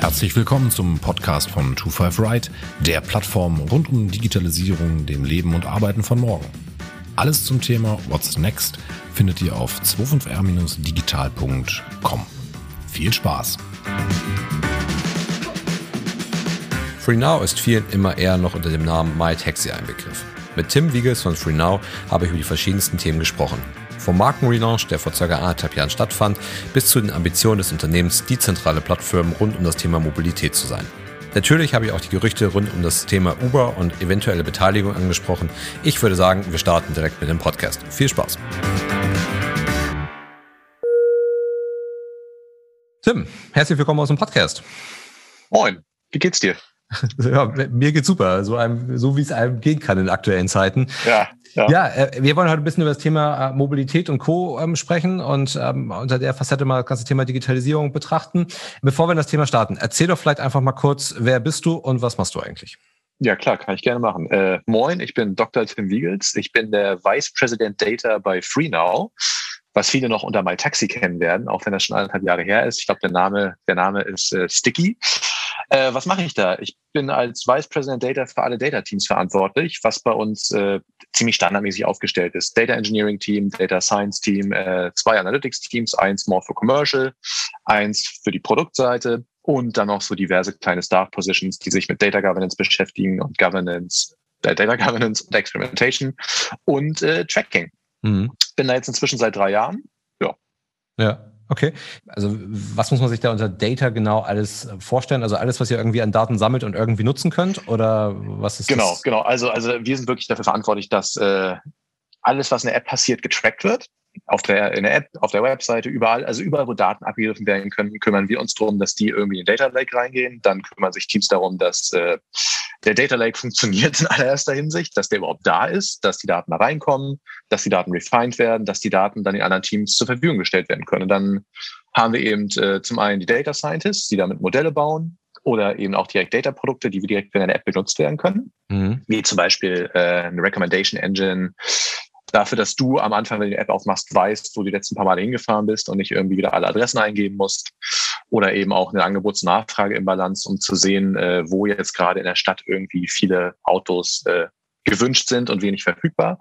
Herzlich willkommen zum Podcast von 25 Right, der Plattform rund um Digitalisierung, dem Leben und Arbeiten von morgen. Alles zum Thema What's Next findet ihr auf 25r-digital.com. Viel Spaß! FreeNow ist vielen immer eher noch unter dem Namen MyTaxi ein Begriff. Mit Tim Wiegels von FreeNow habe ich über die verschiedensten Themen gesprochen. Vom Markenrelaunch, der vor ca. anderthalb Jahren stattfand, bis zu den Ambitionen des Unternehmens, die zentrale Plattform rund um das Thema Mobilität zu sein. Natürlich habe ich auch die Gerüchte rund um das Thema Uber und eventuelle Beteiligung angesprochen. Ich würde sagen, wir starten direkt mit dem Podcast. Viel Spaß! Tim, herzlich willkommen aus dem Podcast. Moin, wie geht's dir? Ja, mir geht's super, so, einem, so wie es einem gehen kann in aktuellen Zeiten. Ja, ja. ja äh, wir wollen heute ein bisschen über das Thema äh, Mobilität und Co. Ähm, sprechen und ähm, unter der Facette mal das ganze Thema Digitalisierung betrachten. Bevor wir in das Thema starten, erzähl doch vielleicht einfach mal kurz, wer bist du und was machst du eigentlich? Ja, klar, kann ich gerne machen. Äh, moin, ich bin Dr. Tim Wiegels. Ich bin der Vice President Data bei FreeNow was viele noch unter MyTaxi kennen werden, auch wenn das schon anderthalb Jahre her ist. Ich glaube, der Name, der Name ist äh, Sticky. Äh, was mache ich da? Ich bin als Vice President Data für alle Data Teams verantwortlich, was bei uns äh, ziemlich standardmäßig aufgestellt ist. Data Engineering Team, Data Science Team, äh, zwei Analytics Teams, eins more für Commercial, eins für die Produktseite und dann noch so diverse kleine Staff Positions, die sich mit Data Governance beschäftigen und Governance, äh, Data Governance und Experimentation und äh, Tracking. Mhm. Bin da jetzt inzwischen seit drei Jahren. Ja. Ja. Okay. Also was muss man sich da unter Data genau alles äh, vorstellen? Also alles, was ihr irgendwie an Daten sammelt und irgendwie nutzen könnt? Oder was ist Genau, das? genau. Also, also wir sind wirklich dafür verantwortlich, dass äh, alles, was in der App passiert, getrackt wird. Auf der, in der App, auf der Webseite, überall, also überall, wo Daten abgegriffen werden können, kümmern wir uns darum, dass die irgendwie in den Data Lake reingehen. Dann kümmern sich Teams darum, dass äh, der Data Lake funktioniert in allererster Hinsicht, dass der überhaupt da ist, dass die Daten da reinkommen, dass die Daten refined werden, dass die Daten dann den anderen Teams zur Verfügung gestellt werden können. Und dann haben wir eben äh, zum einen die Data Scientists, die damit Modelle bauen oder eben auch direkt Data-Produkte, die wir direkt in einer App benutzt werden können, mhm. wie zum Beispiel äh, eine Recommendation Engine, dafür, dass du am Anfang, wenn du die App aufmachst, weißt, wo du die letzten paar Male hingefahren bist und nicht irgendwie wieder alle Adressen eingeben musst. Oder eben auch eine Angebotsnachfrage im Balance, um zu sehen, äh, wo jetzt gerade in der Stadt irgendwie viele Autos äh, gewünscht sind und wenig verfügbar.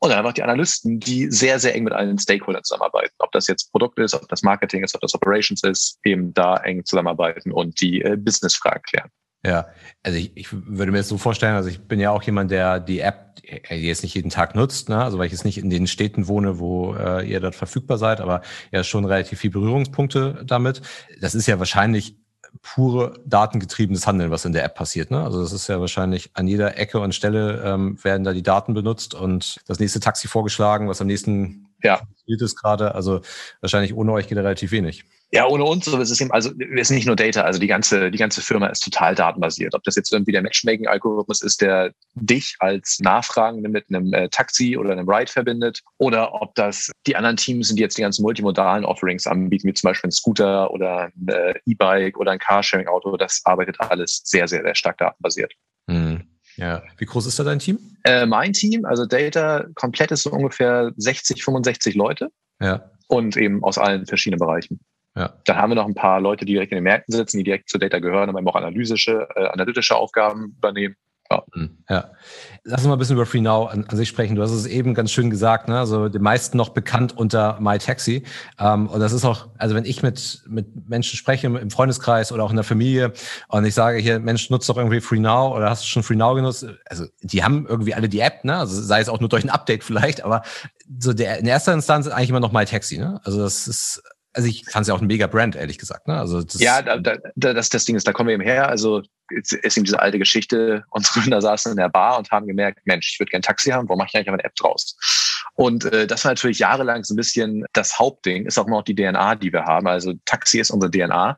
Und dann einfach die Analysten, die sehr, sehr eng mit allen Stakeholdern zusammenarbeiten. Ob das jetzt Produkt ist, ob das Marketing ist, ob das Operations ist, eben da eng zusammenarbeiten und die äh, Business-Fragen klären. Ja, also ich, ich würde mir das so vorstellen, also ich bin ja auch jemand, der die App jetzt nicht jeden Tag nutzt, ne? also weil ich jetzt nicht in den Städten wohne, wo äh, ihr dort verfügbar seid, aber ja schon relativ viel Berührungspunkte damit. Das ist ja wahrscheinlich pure datengetriebenes Handeln, was in der App passiert. Ne? Also das ist ja wahrscheinlich an jeder Ecke und Stelle ähm, werden da die Daten benutzt und das nächste Taxi vorgeschlagen, was am nächsten ja. ist gerade. Also wahrscheinlich ohne euch geht da relativ wenig. Ja, ohne uns, so ist es eben, also wir sind nicht nur Data, also die ganze, die ganze Firma ist total datenbasiert. Ob das jetzt irgendwie der Matchmaking-Algorithmus ist, der dich als Nachfragende mit einem äh, Taxi oder einem Ride verbindet, oder ob das die anderen Teams sind, die jetzt die ganzen multimodalen Offerings anbieten, wie zum Beispiel ein Scooter oder ein äh, E-Bike oder ein Carsharing-Auto, das arbeitet alles sehr, sehr, sehr stark datenbasiert. Mhm. Ja. Wie groß ist da dein Team? Äh, mein Team, also Data komplett ist so ungefähr 60, 65 Leute. Ja. Und eben aus allen verschiedenen Bereichen. Ja. Dann haben wir noch ein paar Leute, die direkt in den Märkten sitzen, die direkt zur Data gehören, aber eben auch analytische, äh, analytische Aufgaben übernehmen. Ja. Hm, ja. Lass uns mal ein bisschen über FreeNow an, an sich sprechen. Du hast es eben ganz schön gesagt, ne? Also den meisten noch bekannt unter MyTaxi. Ähm, und das ist auch, also wenn ich mit, mit Menschen spreche im Freundeskreis oder auch in der Familie und ich sage hier, Mensch, nutzt doch irgendwie FreeNow oder hast du schon FreeNow genutzt? Also die haben irgendwie alle die App, ne? Also sei es auch nur durch ein Update vielleicht, aber so der in erster Instanz ist eigentlich immer noch MyTaxi, ne? Also das ist also ich fand es ja auch ein mega Brand, ehrlich gesagt. Ne? Also das ja, da, da, das, das Ding ist, da kommen wir eben her. Also ist eben diese alte Geschichte, unsere Gründer saßen in der Bar und haben gemerkt, Mensch, ich würde gerne Taxi haben, warum mache ich eigentlich eine App draus? Und äh, das war natürlich jahrelang so ein bisschen das Hauptding, ist auch noch die DNA, die wir haben. Also Taxi ist unsere DNA.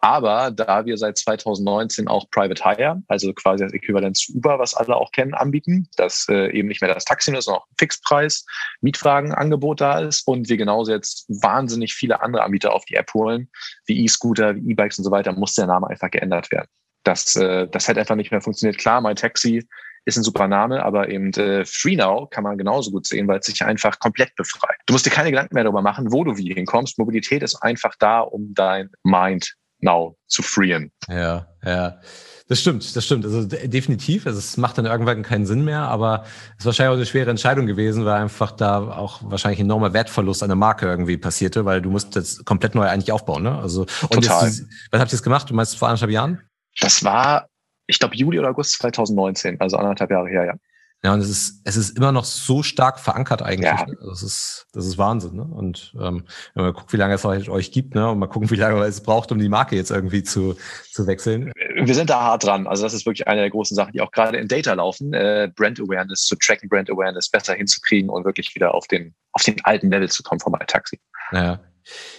Aber da wir seit 2019 auch Private Hire, also quasi das Äquivalent zu Uber, was alle auch kennen, anbieten, dass äh, eben nicht mehr das Taxi ist, sondern auch Fixpreis, Mietwagenangebot da ist und wir genauso jetzt wahnsinnig viele andere Anbieter auf die App holen, wie E-Scooter, wie E-Bikes und so weiter, muss der Name einfach geändert werden. Das, äh, das hätte einfach nicht mehr funktioniert. Klar, mein Taxi ist ein super Name, aber eben äh, FreeNow kann man genauso gut sehen, weil es sich einfach komplett befreit. Du musst dir keine Gedanken mehr darüber machen, wo du wie hinkommst. Mobilität ist einfach da, um dein Mind now zu freeen. Ja, ja. Das stimmt, das stimmt. Also definitiv. Also es macht dann irgendwann keinen Sinn mehr, aber es ist wahrscheinlich auch eine schwere Entscheidung gewesen, weil einfach da auch wahrscheinlich enormer Wertverlust an der Marke irgendwie passierte, weil du musst jetzt komplett neu eigentlich aufbauen. Ne? Also und Total. Jetzt, was habt ihr jetzt gemacht? Du meinst vor anderthalb Jahren? Das war, ich glaube, Juli oder August 2019, also anderthalb Jahre her, ja. Ja, und es ist, es ist immer noch so stark verankert eigentlich. Ja. Ne? Das ist, das ist Wahnsinn. Ne? Und ähm, wenn man guckt, wie lange es euch gibt, ne? und mal gucken, wie lange es braucht, um die Marke jetzt irgendwie zu, zu wechseln. Wir sind da hart dran. Also das ist wirklich eine der großen Sachen, die auch gerade in Data laufen, äh, Brand Awareness zu tracken, Brand Awareness besser hinzukriegen und wirklich wieder auf den, auf den alten Level zu kommen vom Taxi. Ja.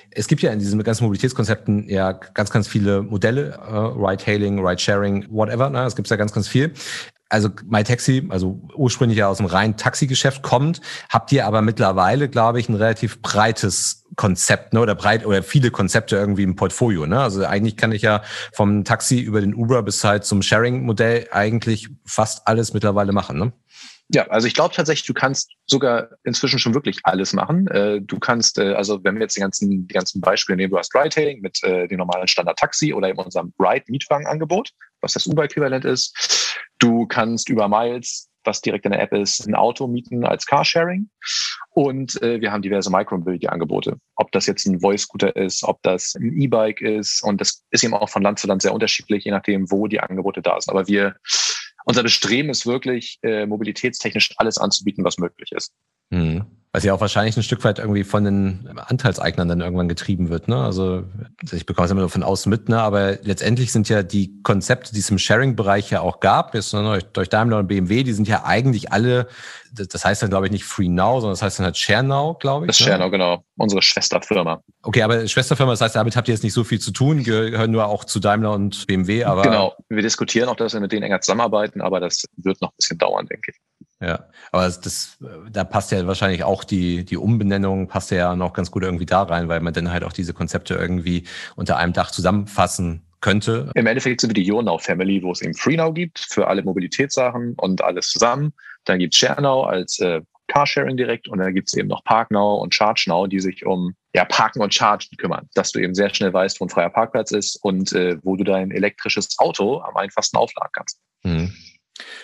Es gibt ja in diesen ganzen Mobilitätskonzepten ja ganz, ganz viele Modelle, äh, Ride-Hailing, Ride-Sharing, whatever. Ne? Es gibt ja ganz, ganz viel also MyTaxi, also ursprünglich ja aus dem reinen Taxigeschäft kommt, habt ihr aber mittlerweile, glaube ich, ein relativ breites Konzept, ne, oder breit oder viele Konzepte irgendwie im Portfolio, ne? Also eigentlich kann ich ja vom Taxi über den Uber bis halt zum Sharing-Modell eigentlich fast alles mittlerweile machen, ne? Ja, also ich glaube tatsächlich, du kannst sogar inzwischen schon wirklich alles machen. Äh, du kannst, äh, also wenn wir jetzt die ganzen, die ganzen Beispiele nehmen, du hast Ride-Hailing mit äh, dem normalen Standard-Taxi oder eben unserem Ride-Mietwagen-Angebot, was das Uber-Äquivalent ist. Du kannst über Miles, was direkt in der App ist, ein Auto mieten als Carsharing. Und äh, wir haben diverse Micromobility-Angebote. Ob das jetzt ein Voice-Scooter ist, ob das ein E-Bike ist. Und das ist eben auch von Land zu Land sehr unterschiedlich, je nachdem, wo die Angebote da sind. Aber wir unser Bestreben ist wirklich, äh, mobilitätstechnisch alles anzubieten, was möglich ist. Mhm. Was ja auch wahrscheinlich ein Stück weit irgendwie von den Anteilseignern dann irgendwann getrieben wird. Ne? Also ich bekomme es immer nur von außen mit, ne? aber letztendlich sind ja die Konzepte, die es im Sharing-Bereich ja auch gab, jetzt durch, durch Daimler und BMW, die sind ja eigentlich alle, das heißt dann glaube ich nicht Free Now, sondern das heißt dann halt Share Now, glaube ich. Das ne? Share Now, genau. Unsere Schwesterfirma. Okay, aber Schwesterfirma, das heißt, damit habt ihr jetzt nicht so viel zu tun, gehören nur auch zu Daimler und BMW, aber. Genau. Wir diskutieren auch, dass wir mit denen enger zusammenarbeiten, aber das wird noch ein bisschen dauern, denke ich. Ja, aber das, das, da passt ja wahrscheinlich auch die, die Umbenennung passt ja noch ganz gut irgendwie da rein, weil man dann halt auch diese Konzepte irgendwie unter einem Dach zusammenfassen könnte. Im Endeffekt sind wir die YouNow Family, wo es eben FreeNow gibt für alle Mobilitätssachen und alles zusammen. Dann gibt es ShareNow als äh, Carsharing direkt und dann gibt es eben noch ParkNow und ChargeNow, die sich um ja, Parken und Chargen kümmern, dass du eben sehr schnell weißt, wo ein freier Parkplatz ist und äh, wo du dein elektrisches Auto am einfachsten aufladen kannst. Mhm.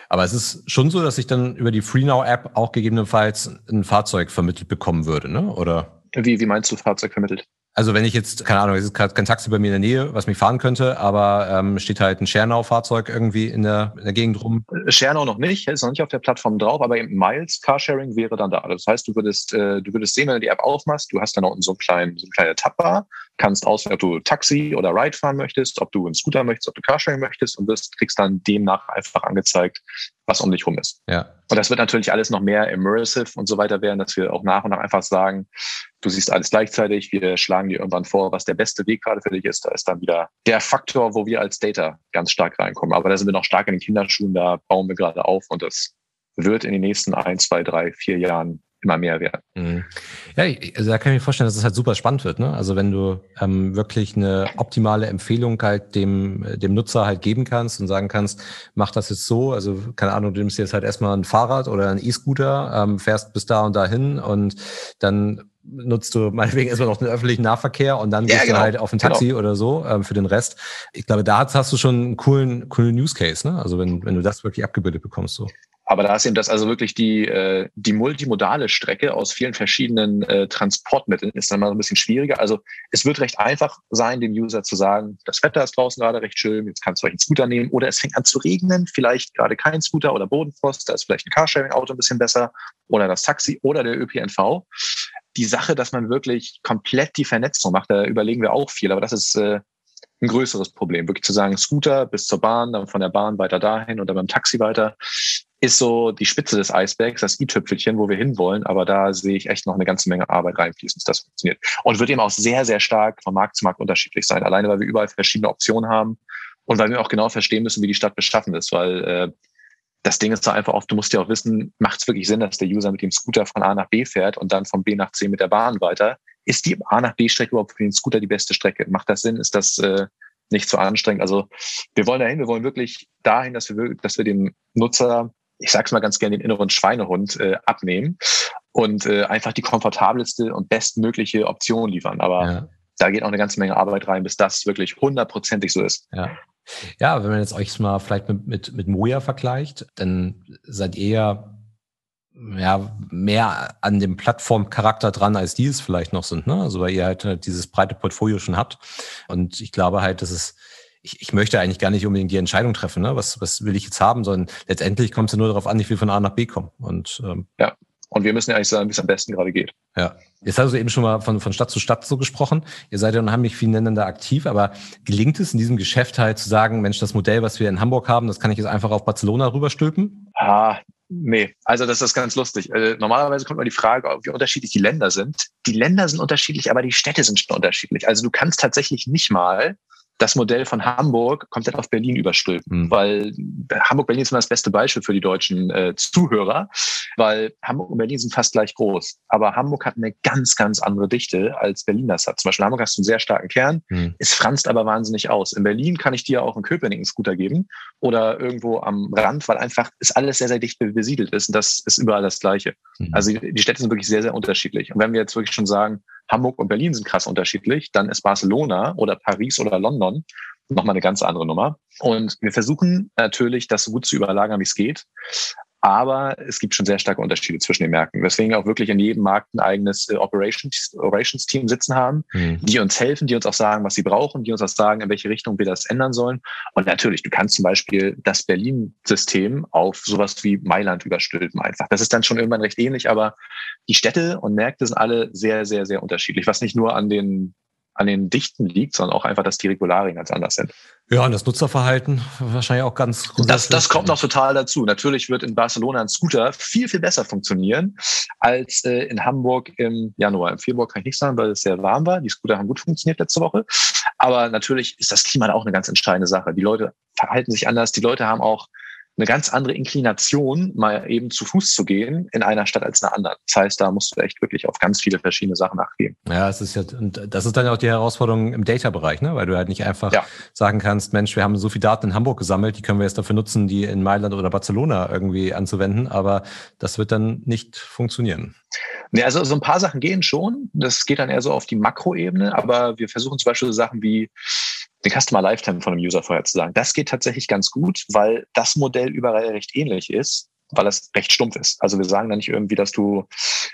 Aber es ist schon so, dass ich dann über die FreeNow-App auch gegebenenfalls ein Fahrzeug vermittelt bekommen würde, ne? Oder? Wie, wie meinst du Fahrzeug vermittelt? Also wenn ich jetzt, keine Ahnung, es ist kein Taxi bei mir in der Nähe, was mich fahren könnte, aber ähm, steht halt ein Schernau-Fahrzeug irgendwie in der, in der Gegend rum. Schernau noch nicht, ist noch nicht auf der Plattform drauf, aber eben Miles Carsharing wäre dann da. Das heißt, du würdest, äh, du würdest sehen, wenn du die App aufmachst, du hast dann unten so einen kleinen, so eine kleine Tabbar, kannst auswählen, ob du Taxi oder Ride fahren möchtest, ob du einen Scooter möchtest, ob du Carsharing möchtest und wirst, kriegst dann demnach einfach angezeigt, was um dich rum ist. Ja. Und das wird natürlich alles noch mehr immersive und so weiter werden, dass wir auch nach und nach einfach sagen, du siehst alles gleichzeitig, wir schlagen dir irgendwann vor, was der beste Weg gerade für dich ist. Da ist dann wieder der Faktor, wo wir als Data ganz stark reinkommen. Aber da sind wir noch stark in den Kinderschuhen, da bauen wir gerade auf und das wird in den nächsten ein, zwei, drei, vier Jahren immer mehr werden. Mhm. Ja, also da kann ich mir vorstellen, dass es das halt super spannend wird. Ne? Also wenn du ähm, wirklich eine optimale Empfehlung halt dem, dem Nutzer halt geben kannst und sagen kannst, mach das jetzt so, also keine Ahnung, du nimmst jetzt halt erstmal ein Fahrrad oder ein E-Scooter, ähm, fährst bis da und dahin und dann nutzt du meinetwegen erstmal noch den öffentlichen Nahverkehr und dann ja, gehst genau. du halt auf ein Taxi genau. oder so ähm, für den Rest. Ich glaube, da hast, hast du schon einen coolen, coolen Use Case, ne? Also wenn, wenn du das wirklich abgebildet bekommst, so. Aber da ist eben das also wirklich die, äh, die multimodale Strecke aus vielen verschiedenen äh, Transportmitteln ist dann mal ein bisschen schwieriger. Also es wird recht einfach sein, dem User zu sagen, das Wetter ist draußen gerade recht schön, jetzt kannst du euch einen Scooter nehmen oder es fängt an zu regnen, vielleicht gerade kein Scooter oder Bodenfrost, da ist vielleicht ein Carsharing-Auto ein bisschen besser oder das Taxi oder der ÖPNV. Die Sache, dass man wirklich komplett die Vernetzung macht, da überlegen wir auch viel, aber das ist äh, ein größeres Problem. Wirklich zu sagen, Scooter bis zur Bahn, dann von der Bahn weiter dahin oder beim Taxi weiter ist so die Spitze des Eisbergs, das i-Tüpfelchen, wo wir hinwollen. Aber da sehe ich echt noch eine ganze Menge Arbeit reinfließen, dass das funktioniert. Und wird eben auch sehr, sehr stark von Markt zu Markt unterschiedlich sein. Alleine, weil wir überall verschiedene Optionen haben und weil wir auch genau verstehen müssen, wie die Stadt beschaffen ist. Weil äh, das Ding ist so einfach oft, du musst ja auch wissen, macht es wirklich Sinn, dass der User mit dem Scooter von A nach B fährt und dann von B nach C mit der Bahn weiter? Ist die A nach B-Strecke überhaupt für den Scooter die beste Strecke? Macht das Sinn? Ist das äh, nicht zu anstrengend? Also wir wollen dahin, wir wollen wirklich dahin, dass wir, dass wir dem Nutzer ich sag's mal ganz gerne, den inneren Schweinehund äh, abnehmen und äh, einfach die komfortabelste und bestmögliche Option liefern. Aber ja. da geht auch eine ganze Menge Arbeit rein, bis das wirklich hundertprozentig so ist. Ja. Ja, wenn man jetzt euch mal vielleicht mit, mit, mit Moja vergleicht, dann seid ihr ja ja, mehr an dem Plattformcharakter dran, als die es vielleicht noch sind, ne? Also weil ihr halt äh, dieses breite Portfolio schon habt. Und ich glaube halt, dass es, ich, ich möchte eigentlich gar nicht unbedingt die Entscheidung treffen, ne? Was, was will ich jetzt haben, sondern letztendlich kommt es ja nur darauf an, ich will von A nach B kommen. Und ähm, ja. Und wir müssen ja eigentlich sagen, wie es am besten gerade geht. Ja. Jetzt hast du eben schon mal von, von Stadt zu Stadt so gesprochen. Ihr seid ja unheimlich viel nebeneinander aktiv, aber gelingt es in diesem Geschäft halt zu sagen, Mensch, das Modell, was wir in Hamburg haben, das kann ich jetzt einfach auf Barcelona rüberstülpen? Ah, Nee, also das ist ganz lustig. Äh, normalerweise kommt immer die Frage, wie unterschiedlich die Länder sind. Die Länder sind unterschiedlich, aber die Städte sind schon unterschiedlich. Also du kannst tatsächlich nicht mal das Modell von Hamburg komplett auf Berlin überstülpen, mhm. weil Hamburg-Berlin ist immer das beste Beispiel für die deutschen äh, Zuhörer, weil Hamburg und Berlin sind fast gleich groß. Aber Hamburg hat eine ganz, ganz andere Dichte, als Berlin das hat. Zum Beispiel Hamburg hast du einen sehr starken Kern, mhm. es franzt aber wahnsinnig aus. In Berlin kann ich dir auch einen Köpenick einen Scooter geben oder irgendwo am Rand, weil einfach es alles sehr, sehr dicht besiedelt ist und das ist überall das Gleiche. Mhm. Also die Städte sind wirklich sehr, sehr unterschiedlich. Und wenn wir jetzt wirklich schon sagen, Hamburg und Berlin sind krass unterschiedlich, dann ist Barcelona oder Paris oder London nochmal eine ganz andere Nummer. Und wir versuchen natürlich, das so gut zu überlagern, wie es geht. Aber es gibt schon sehr starke Unterschiede zwischen den Märkten. Deswegen auch wirklich in jedem Markt ein eigenes äh, Operations, Operations Team sitzen haben, mhm. die uns helfen, die uns auch sagen, was sie brauchen, die uns auch sagen, in welche Richtung wir das ändern sollen. Und natürlich, du kannst zum Beispiel das Berlin-System auf sowas wie Mailand überstülpen einfach. Das ist dann schon irgendwann recht ähnlich, aber die Städte und Märkte sind alle sehr, sehr, sehr unterschiedlich, was nicht nur an den an den Dichten liegt, sondern auch einfach, dass die Regularien ganz anders sind. Ja, und das Nutzerverhalten wahrscheinlich auch ganz Das, das kommt noch total dazu. Natürlich wird in Barcelona ein Scooter viel, viel besser funktionieren als äh, in Hamburg im Januar. Im Februar kann ich nicht sagen, weil es sehr warm war. Die Scooter haben gut funktioniert letzte Woche. Aber natürlich ist das Klima auch eine ganz entscheidende Sache. Die Leute verhalten sich anders. Die Leute haben auch eine ganz andere Inklination, mal eben zu Fuß zu gehen in einer Stadt als in einer anderen. Das heißt, da musst du echt wirklich auf ganz viele verschiedene Sachen nachgehen. Ja, es ist ja, und das ist dann auch die Herausforderung im Data-Bereich, ne? weil du halt nicht einfach ja. sagen kannst, Mensch, wir haben so viele Daten in Hamburg gesammelt, die können wir jetzt dafür nutzen, die in Mailand oder Barcelona irgendwie anzuwenden, aber das wird dann nicht funktionieren. Nee, also so ein paar Sachen gehen schon. Das geht dann eher so auf die Makroebene, aber wir versuchen zum Beispiel so Sachen wie den Customer Lifetime von einem User vorher zu sagen. Das geht tatsächlich ganz gut, weil das Modell überall recht ähnlich ist, weil es recht stumpf ist. Also wir sagen da nicht irgendwie, dass du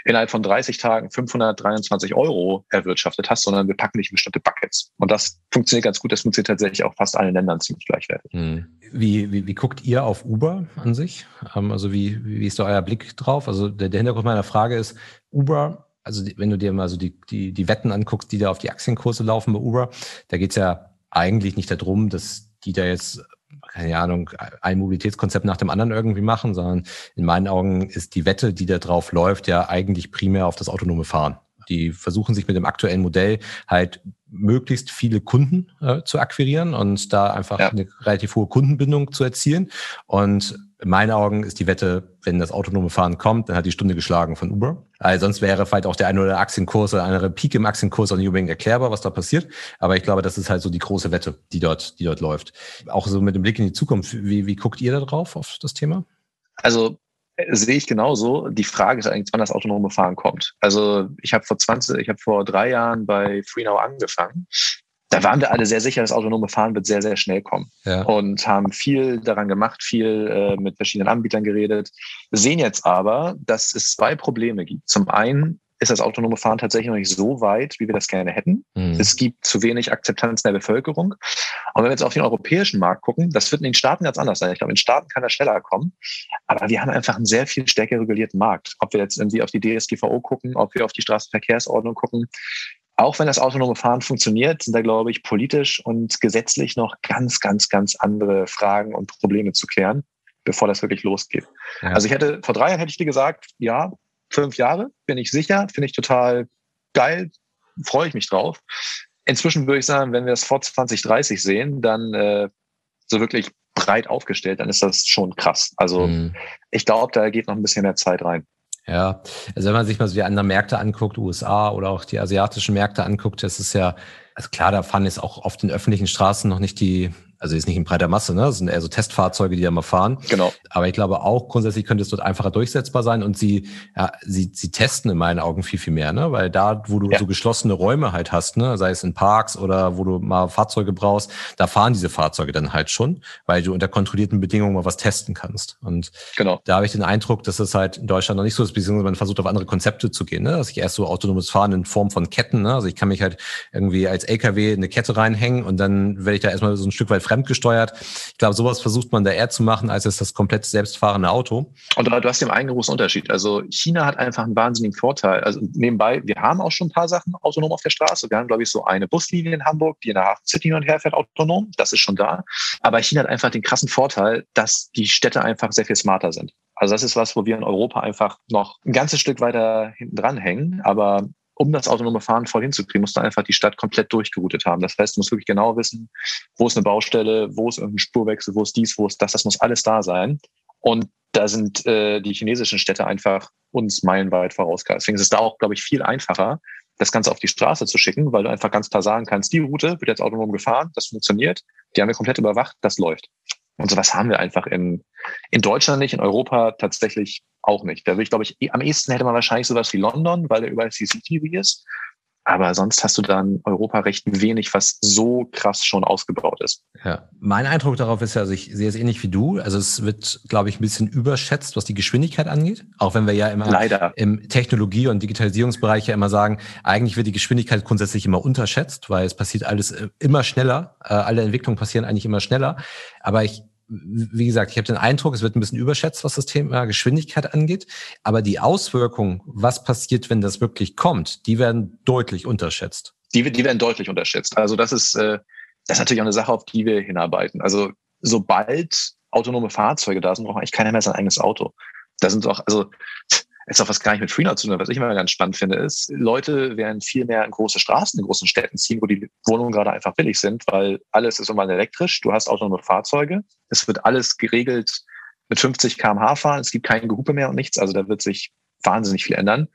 innerhalb von 30 Tagen 523 Euro erwirtschaftet hast, sondern wir packen dich in bestimmte Buckets. Und das funktioniert ganz gut. Das funktioniert tatsächlich auch fast allen Ländern ziemlich gleichwertig. Hm. Wie, wie, wie guckt ihr auf Uber an sich? Ähm, also wie, wie ist da euer Blick drauf? Also der, der Hintergrund meiner Frage ist, Uber also wenn du dir mal so die, die, die Wetten anguckst, die da auf die Aktienkurse laufen bei Uber, da geht's ja eigentlich nicht darum, dass die da jetzt keine Ahnung, ein Mobilitätskonzept nach dem anderen irgendwie machen, sondern in meinen Augen ist die Wette, die da drauf läuft, ja eigentlich primär auf das autonome Fahren. Die versuchen sich mit dem aktuellen Modell halt möglichst viele Kunden äh, zu akquirieren und da einfach ja. eine relativ hohe Kundenbindung zu erzielen. Und in meinen Augen ist die Wette, wenn das autonome Fahren kommt, dann hat die Stunde geschlagen von Uber. Also sonst wäre vielleicht auch der eine oder andere Aktienkurs oder andere Peak im Aktienkurs auch nicht unbedingt erklärbar, was da passiert. Aber ich glaube, das ist halt so die große Wette, die dort, die dort läuft. Auch so mit dem Blick in die Zukunft. Wie, wie guckt ihr da drauf auf das Thema? Also äh, sehe ich genauso. Die Frage ist eigentlich, wann das autonome Fahren kommt. Also ich habe vor 20, ich habe vor drei Jahren bei FreeNow angefangen da waren wir alle sehr sicher, das autonome Fahren wird sehr, sehr schnell kommen. Ja. Und haben viel daran gemacht, viel äh, mit verschiedenen Anbietern geredet. Wir sehen jetzt aber, dass es zwei Probleme gibt. Zum einen ist das autonome Fahren tatsächlich noch nicht so weit, wie wir das gerne hätten. Mhm. Es gibt zu wenig Akzeptanz in der Bevölkerung. Und wenn wir jetzt auf den europäischen Markt gucken, das wird in den Staaten ganz anders sein. Ich glaube, in den Staaten kann das schneller kommen. Aber wir haben einfach einen sehr viel stärker regulierten Markt. Ob wir jetzt irgendwie auf die DSGVO gucken, ob wir auf die Straßenverkehrsordnung gucken auch wenn das autonome Fahren funktioniert, sind da, glaube ich, politisch und gesetzlich noch ganz, ganz, ganz andere Fragen und Probleme zu klären, bevor das wirklich losgeht. Ja. Also ich hätte, vor drei Jahren hätte ich dir gesagt, ja, fünf Jahre, bin ich sicher, finde ich total geil, freue ich mich drauf. Inzwischen würde ich sagen, wenn wir es vor 2030 sehen, dann äh, so wirklich breit aufgestellt, dann ist das schon krass. Also mhm. ich glaube, da geht noch ein bisschen mehr Zeit rein. Ja, also wenn man sich mal so die anderen Märkte anguckt, USA oder auch die asiatischen Märkte anguckt, das ist ja, also klar, da fahren jetzt auch auf den öffentlichen Straßen noch nicht die Also ist nicht in breiter Masse, ne? Das sind eher so Testfahrzeuge, die da mal fahren. Genau. Aber ich glaube auch grundsätzlich könnte es dort einfacher durchsetzbar sein und sie, ja, sie, sie testen in meinen Augen viel, viel mehr, ne? Weil da, wo du ja. so geschlossene Räume halt hast, ne, sei es in Parks oder wo du mal Fahrzeuge brauchst, da fahren diese Fahrzeuge dann halt schon, weil du unter kontrollierten Bedingungen mal was testen kannst. Und genau. da habe ich den Eindruck, dass es halt in Deutschland noch nicht so ist, beziehungsweise man versucht auf andere Konzepte zu gehen, ne? Dass ich erst so autonomes Fahren in Form von Ketten, ne? Also ich kann mich halt irgendwie als LKW in eine Kette reinhängen und dann werde ich da erstmal so ein Stück weit fremdgesteuert. Ich glaube, sowas versucht man da eher zu machen, als es das komplett selbstfahrende Auto. Und du hast den einen großen Unterschied. Also China hat einfach einen wahnsinnigen Vorteil. Also nebenbei, wir haben auch schon ein paar Sachen autonom auf der Straße. Wir haben, glaube ich, so eine Buslinie in Hamburg, die in der Hafen City hin und her fährt autonom. Das ist schon da. Aber China hat einfach den krassen Vorteil, dass die Städte einfach sehr viel smarter sind. Also das ist was, wo wir in Europa einfach noch ein ganzes Stück weiter hinten dran hängen. Aber um das autonome Fahren voll hinzukriegen, musst du einfach die Stadt komplett durchgeroutet haben. Das heißt, du musst wirklich genau wissen, wo ist eine Baustelle, wo ist irgendein Spurwechsel, wo ist dies, wo ist das. Das muss alles da sein. Und da sind äh, die chinesischen Städte einfach uns meilenweit voraus. Deswegen ist es da auch, glaube ich, viel einfacher, das Ganze auf die Straße zu schicken, weil du einfach ganz klar sagen kannst, die Route wird jetzt autonom gefahren, das funktioniert, die haben wir komplett überwacht, das läuft. Und sowas haben wir einfach in, in Deutschland nicht, in Europa tatsächlich auch nicht. Da will ich, glaube ich, am ehesten hätte man wahrscheinlich sowas wie London, weil da überall CCTV ist. Aber sonst hast du dann Europa recht wenig, was so krass schon ausgebaut ist. Ja, mein Eindruck darauf ist ja, also ich sehe es ähnlich wie du. Also es wird, glaube ich, ein bisschen überschätzt, was die Geschwindigkeit angeht. Auch wenn wir ja immer Leider. im Technologie- und Digitalisierungsbereich ja immer sagen, eigentlich wird die Geschwindigkeit grundsätzlich immer unterschätzt, weil es passiert alles äh, immer schneller. Äh, alle Entwicklungen passieren eigentlich immer schneller. Aber ich wie gesagt, ich habe den Eindruck, es wird ein bisschen überschätzt, was das Thema Geschwindigkeit angeht. Aber die Auswirkungen, was passiert, wenn das wirklich kommt, die werden deutlich unterschätzt. Die, die werden deutlich unterschätzt. Also das ist, äh, das ist natürlich auch eine Sache, auf die wir hinarbeiten. Also sobald autonome Fahrzeuge da sind, braucht eigentlich keiner mehr sein eigenes Auto. Da sind auch, also jetzt auch was gar nicht mit Freenow zu tun Was ich immer ganz spannend finde, ist, Leute werden viel mehr in große Straßen, in großen Städten ziehen, wo die Wohnungen gerade einfach billig sind, weil alles ist irgendwann elektrisch. Du hast autonome Fahrzeuge. Es wird alles geregelt mit 50 kmh fahren. Es gibt kein Gehupe mehr und nichts. Also da wird sich wahnsinnig viel ändern.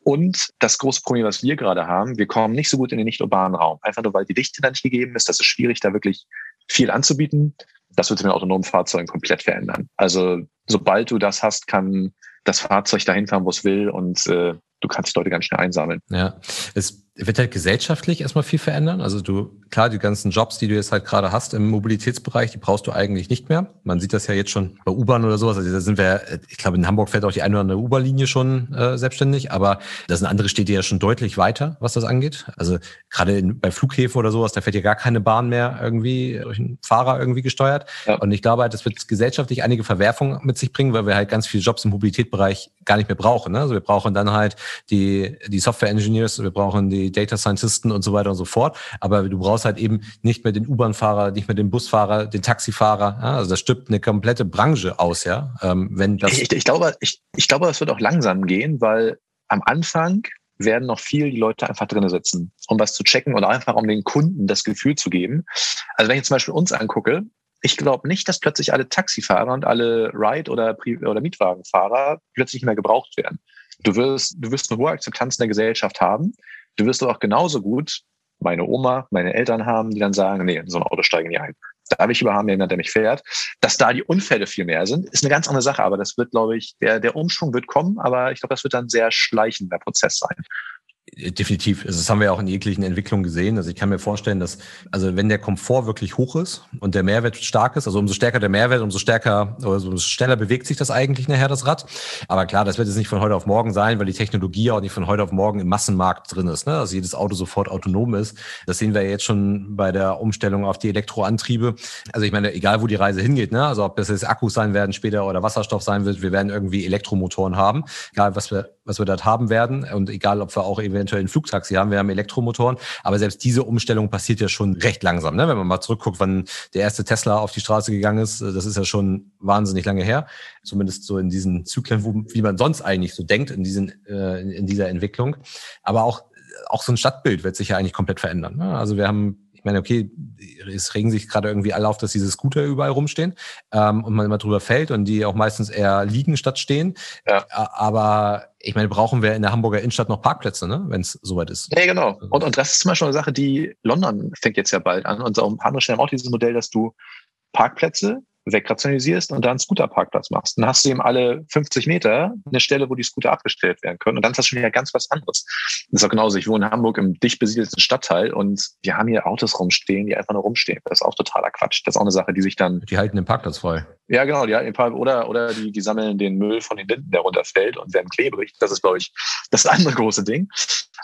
Und das große Problem, was wir gerade haben, wir kommen nicht so gut in den nicht urbanen Raum. Einfach nur, weil die Dichte da nicht gegeben ist. Das ist schwierig, da wirklich viel anzubieten. Das wird sich mit autonomen Fahrzeugen komplett verändern. Also sobald du das hast, kann das Fahrzeug dahin fahren, wo es will und äh, du kannst Leute ganz schnell einsammeln. Ja, es wird halt gesellschaftlich erstmal viel verändern. Also du, klar, die ganzen Jobs, die du jetzt halt gerade hast im Mobilitätsbereich, die brauchst du eigentlich nicht mehr. Man sieht das ja jetzt schon bei U-Bahn oder sowas. Also da sind wir, ich glaube, in Hamburg fährt auch die eine oder andere U-Bahn-Linie schon äh, selbstständig, aber da sind andere Städte ja schon deutlich weiter, was das angeht. Also gerade in, bei Flughäfen oder sowas, da fährt ja gar keine Bahn mehr irgendwie durch einen Fahrer irgendwie gesteuert. Ja. Und ich glaube halt, das wird gesellschaftlich einige Verwerfungen mit sich bringen, weil wir halt ganz viele Jobs im Mobilitätsbereich gar nicht mehr brauchen. Ne? Also wir brauchen dann halt die, die Software-Engineers, wir brauchen die Data Scientisten und so weiter und so fort. Aber du brauchst halt eben nicht mehr den U-Bahn-Fahrer, nicht mehr den Busfahrer, den Taxifahrer. Ja? Also das stirbt eine komplette Branche aus, ja. Ähm, wenn das ich, ich, glaube, ich, ich glaube, es wird auch langsam gehen, weil am Anfang werden noch viel die Leute einfach drinnen sitzen, um was zu checken oder einfach um den Kunden das Gefühl zu geben. Also wenn ich zum Beispiel uns angucke, ich glaube nicht, dass plötzlich alle Taxifahrer und alle Ride- oder, oder Mietwagenfahrer plötzlich nicht mehr gebraucht werden. Du wirst, du wirst eine hohe Akzeptanz in der Gesellschaft haben. Du wirst aber auch genauso gut meine Oma, meine Eltern haben, die dann sagen, nee, in so ein Auto steigen die ein. Da habe ich über haben jemand, der mich fährt. Dass da die Unfälle viel mehr sind, ist eine ganz andere Sache. Aber das wird, glaube ich, der, der Umschwung wird kommen, aber ich glaube, das wird dann ein sehr schleichender Prozess sein. Definitiv. Also das haben wir auch in jeglichen Entwicklungen gesehen. Also ich kann mir vorstellen, dass, also wenn der Komfort wirklich hoch ist und der Mehrwert stark ist, also umso stärker der Mehrwert, umso stärker, oder umso schneller bewegt sich das eigentlich nachher, das Rad. Aber klar, das wird jetzt nicht von heute auf morgen sein, weil die Technologie auch nicht von heute auf morgen im Massenmarkt drin ist, ne? Also jedes Auto sofort autonom ist. Das sehen wir jetzt schon bei der Umstellung auf die Elektroantriebe. Also ich meine, egal wo die Reise hingeht, ne? Also ob das jetzt Akkus sein werden später oder Wasserstoff sein wird, wir werden irgendwie Elektromotoren haben. Egal was wir, was wir dort haben werden und egal ob wir auch eventuell ein Flugtaxi haben, wir haben Elektromotoren, aber selbst diese Umstellung passiert ja schon recht langsam. Ne? Wenn man mal zurückguckt, wann der erste Tesla auf die Straße gegangen ist, äh, das ist ja schon wahnsinnig lange her, zumindest so in diesen Zyklen, wo, wie man sonst eigentlich so denkt in, diesen, äh, in dieser Entwicklung. Aber auch, auch so ein Stadtbild wird sich ja eigentlich komplett verändern. Ne? Also wir haben meine, okay, es regen sich gerade irgendwie alle auf, dass diese Scooter überall rumstehen ähm, und man immer drüber fällt und die auch meistens eher liegen statt stehen. Ja. Aber ich meine, brauchen wir in der Hamburger Innenstadt noch Parkplätze, ne? wenn es soweit ist. Ja, genau. Und, und das ist zum Beispiel eine Sache, die London fängt jetzt ja bald an und auch ein paar andere Stellen auch dieses Modell, dass du Parkplätze wegrationalisierst und dann einen Scooterparkplatz machst. Dann hast du eben alle 50 Meter eine Stelle, wo die Scooter abgestellt werden können. Und dann ist das schon wieder ganz was anderes. Das ist auch genauso. Ich wohne in Hamburg im dicht besiedelten Stadtteil und wir haben hier Autos rumstehen, die einfach nur rumstehen. Das ist auch totaler Quatsch. Das ist auch eine Sache, die sich dann. Die halten den Parkplatz voll. Ja, genau, die halten den Parkplatz oder, oder die, die sammeln den Müll von den Linden, der runterfällt und werden klebrig. Das ist, glaube ich, das andere große Ding.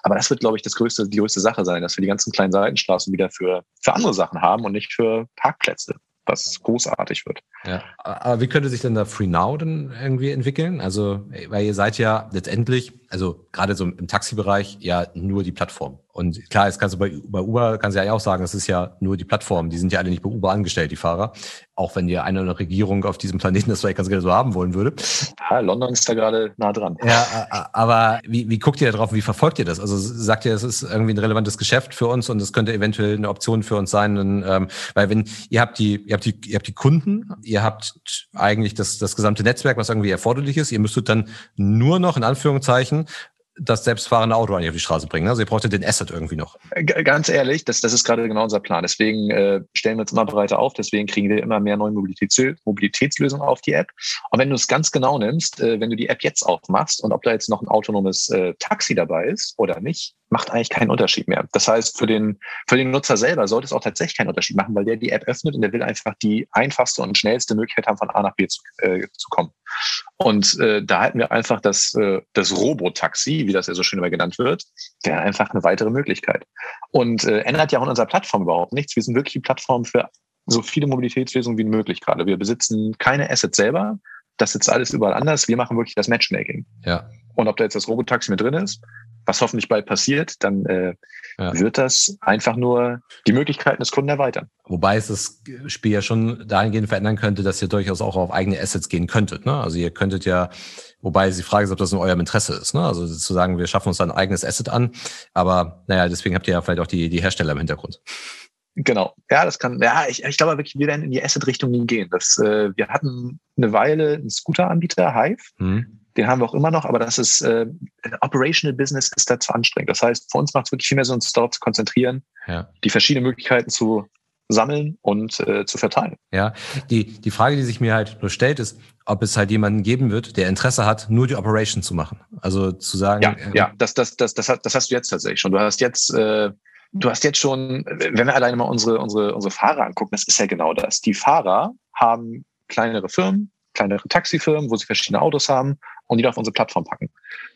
Aber das wird, glaube ich, das größte, die größte Sache sein, dass wir die ganzen kleinen Seitenstraßen wieder für, für andere Sachen haben und nicht für Parkplätze was großartig wird. Ja, aber wie könnte sich denn da Free Now denn irgendwie entwickeln? Also, weil ihr seid ja letztendlich, also gerade so im Taxibereich, ja nur die Plattform. Und klar, jetzt kannst du bei, bei Uber, kannst du ja auch sagen, es ist ja nur die Plattform. Die sind ja alle nicht bei Uber angestellt, die Fahrer. Auch wenn dir eine Regierung auf diesem Planeten das vielleicht ganz gerne so haben wollen würde. Ja, London ist da gerade nah dran. Ja, aber wie, wie guckt ihr da drauf? Wie verfolgt ihr das? Also sagt ihr, es ist irgendwie ein relevantes Geschäft für uns und es könnte eventuell eine Option für uns sein? Und, ähm, weil wenn ihr habt die, ihr habt die, ihr habt die Kunden, ihr habt eigentlich das, das gesamte Netzwerk, was irgendwie erforderlich ist. Ihr müsstet dann nur noch in Anführungszeichen das selbstfahrende Auto eigentlich auf die Straße bringen. Also ihr braucht ja den Asset irgendwie noch. Ganz ehrlich, das, das ist gerade genau unser Plan. Deswegen äh, stellen wir uns immer breiter auf. Deswegen kriegen wir immer mehr neue Mobilitäts Mobilitätslösungen auf die App. Und wenn du es ganz genau nimmst, äh, wenn du die App jetzt aufmachst und ob da jetzt noch ein autonomes äh, Taxi dabei ist oder nicht, macht eigentlich keinen Unterschied mehr. Das heißt, für den, für den Nutzer selber sollte es auch tatsächlich keinen Unterschied machen, weil der die App öffnet und der will einfach die einfachste und schnellste Möglichkeit haben, von A nach B zu, äh, zu kommen. Und äh, da halten wir einfach das, äh, das Robotaxi, wie das ja so schön immer genannt wird, wäre einfach eine weitere Möglichkeit. Und äh, ändert ja auch in unserer Plattform überhaupt nichts. Wir sind wirklich die Plattform für so viele Mobilitätslösungen wie möglich gerade. Wir besitzen keine Assets selber. Das sitzt alles überall anders. Wir machen wirklich das Matchmaking. Ja. Und ob da jetzt das Robotaxi mit drin ist, was hoffentlich bald passiert, dann äh, ja. wird das einfach nur die Möglichkeiten des Kunden erweitern. Wobei es das Spiel ja schon dahingehend verändern könnte, dass ihr durchaus auch auf eigene Assets gehen könntet. Ne? Also ihr könntet ja, wobei die Frage ist, ob das in eurem Interesse ist. Ne? Also zu sagen, wir schaffen uns ein eigenes Asset an. Aber naja, deswegen habt ihr ja vielleicht auch die, die Hersteller im Hintergrund. Genau, ja, das kann, ja, ich, ich glaube wirklich, wir werden in die Asset-Richtung gehen. Das, äh, wir hatten eine Weile einen Scooter-Anbieter, Hive, mhm. Den haben wir auch immer noch, aber das ist äh, Operational Business ist da zu anstrengend. Das heißt, für uns macht es wirklich viel mehr Sinn, uns darauf zu konzentrieren, ja. die verschiedenen Möglichkeiten zu sammeln und äh, zu verteilen. Ja, die, die Frage, die sich mir halt nur stellt, ist, ob es halt jemanden geben wird, der Interesse hat, nur die Operation zu machen. Also zu sagen. Ja, äh, ja, das, das, das, das, hast, das hast du jetzt tatsächlich schon. Du hast jetzt, äh, du hast jetzt schon, wenn wir alleine mal unsere, unsere, unsere Fahrer angucken, das ist ja genau das. Die Fahrer haben kleinere Firmen, kleinere Taxifirmen, wo sie verschiedene Autos haben und die auf unsere Plattform packen.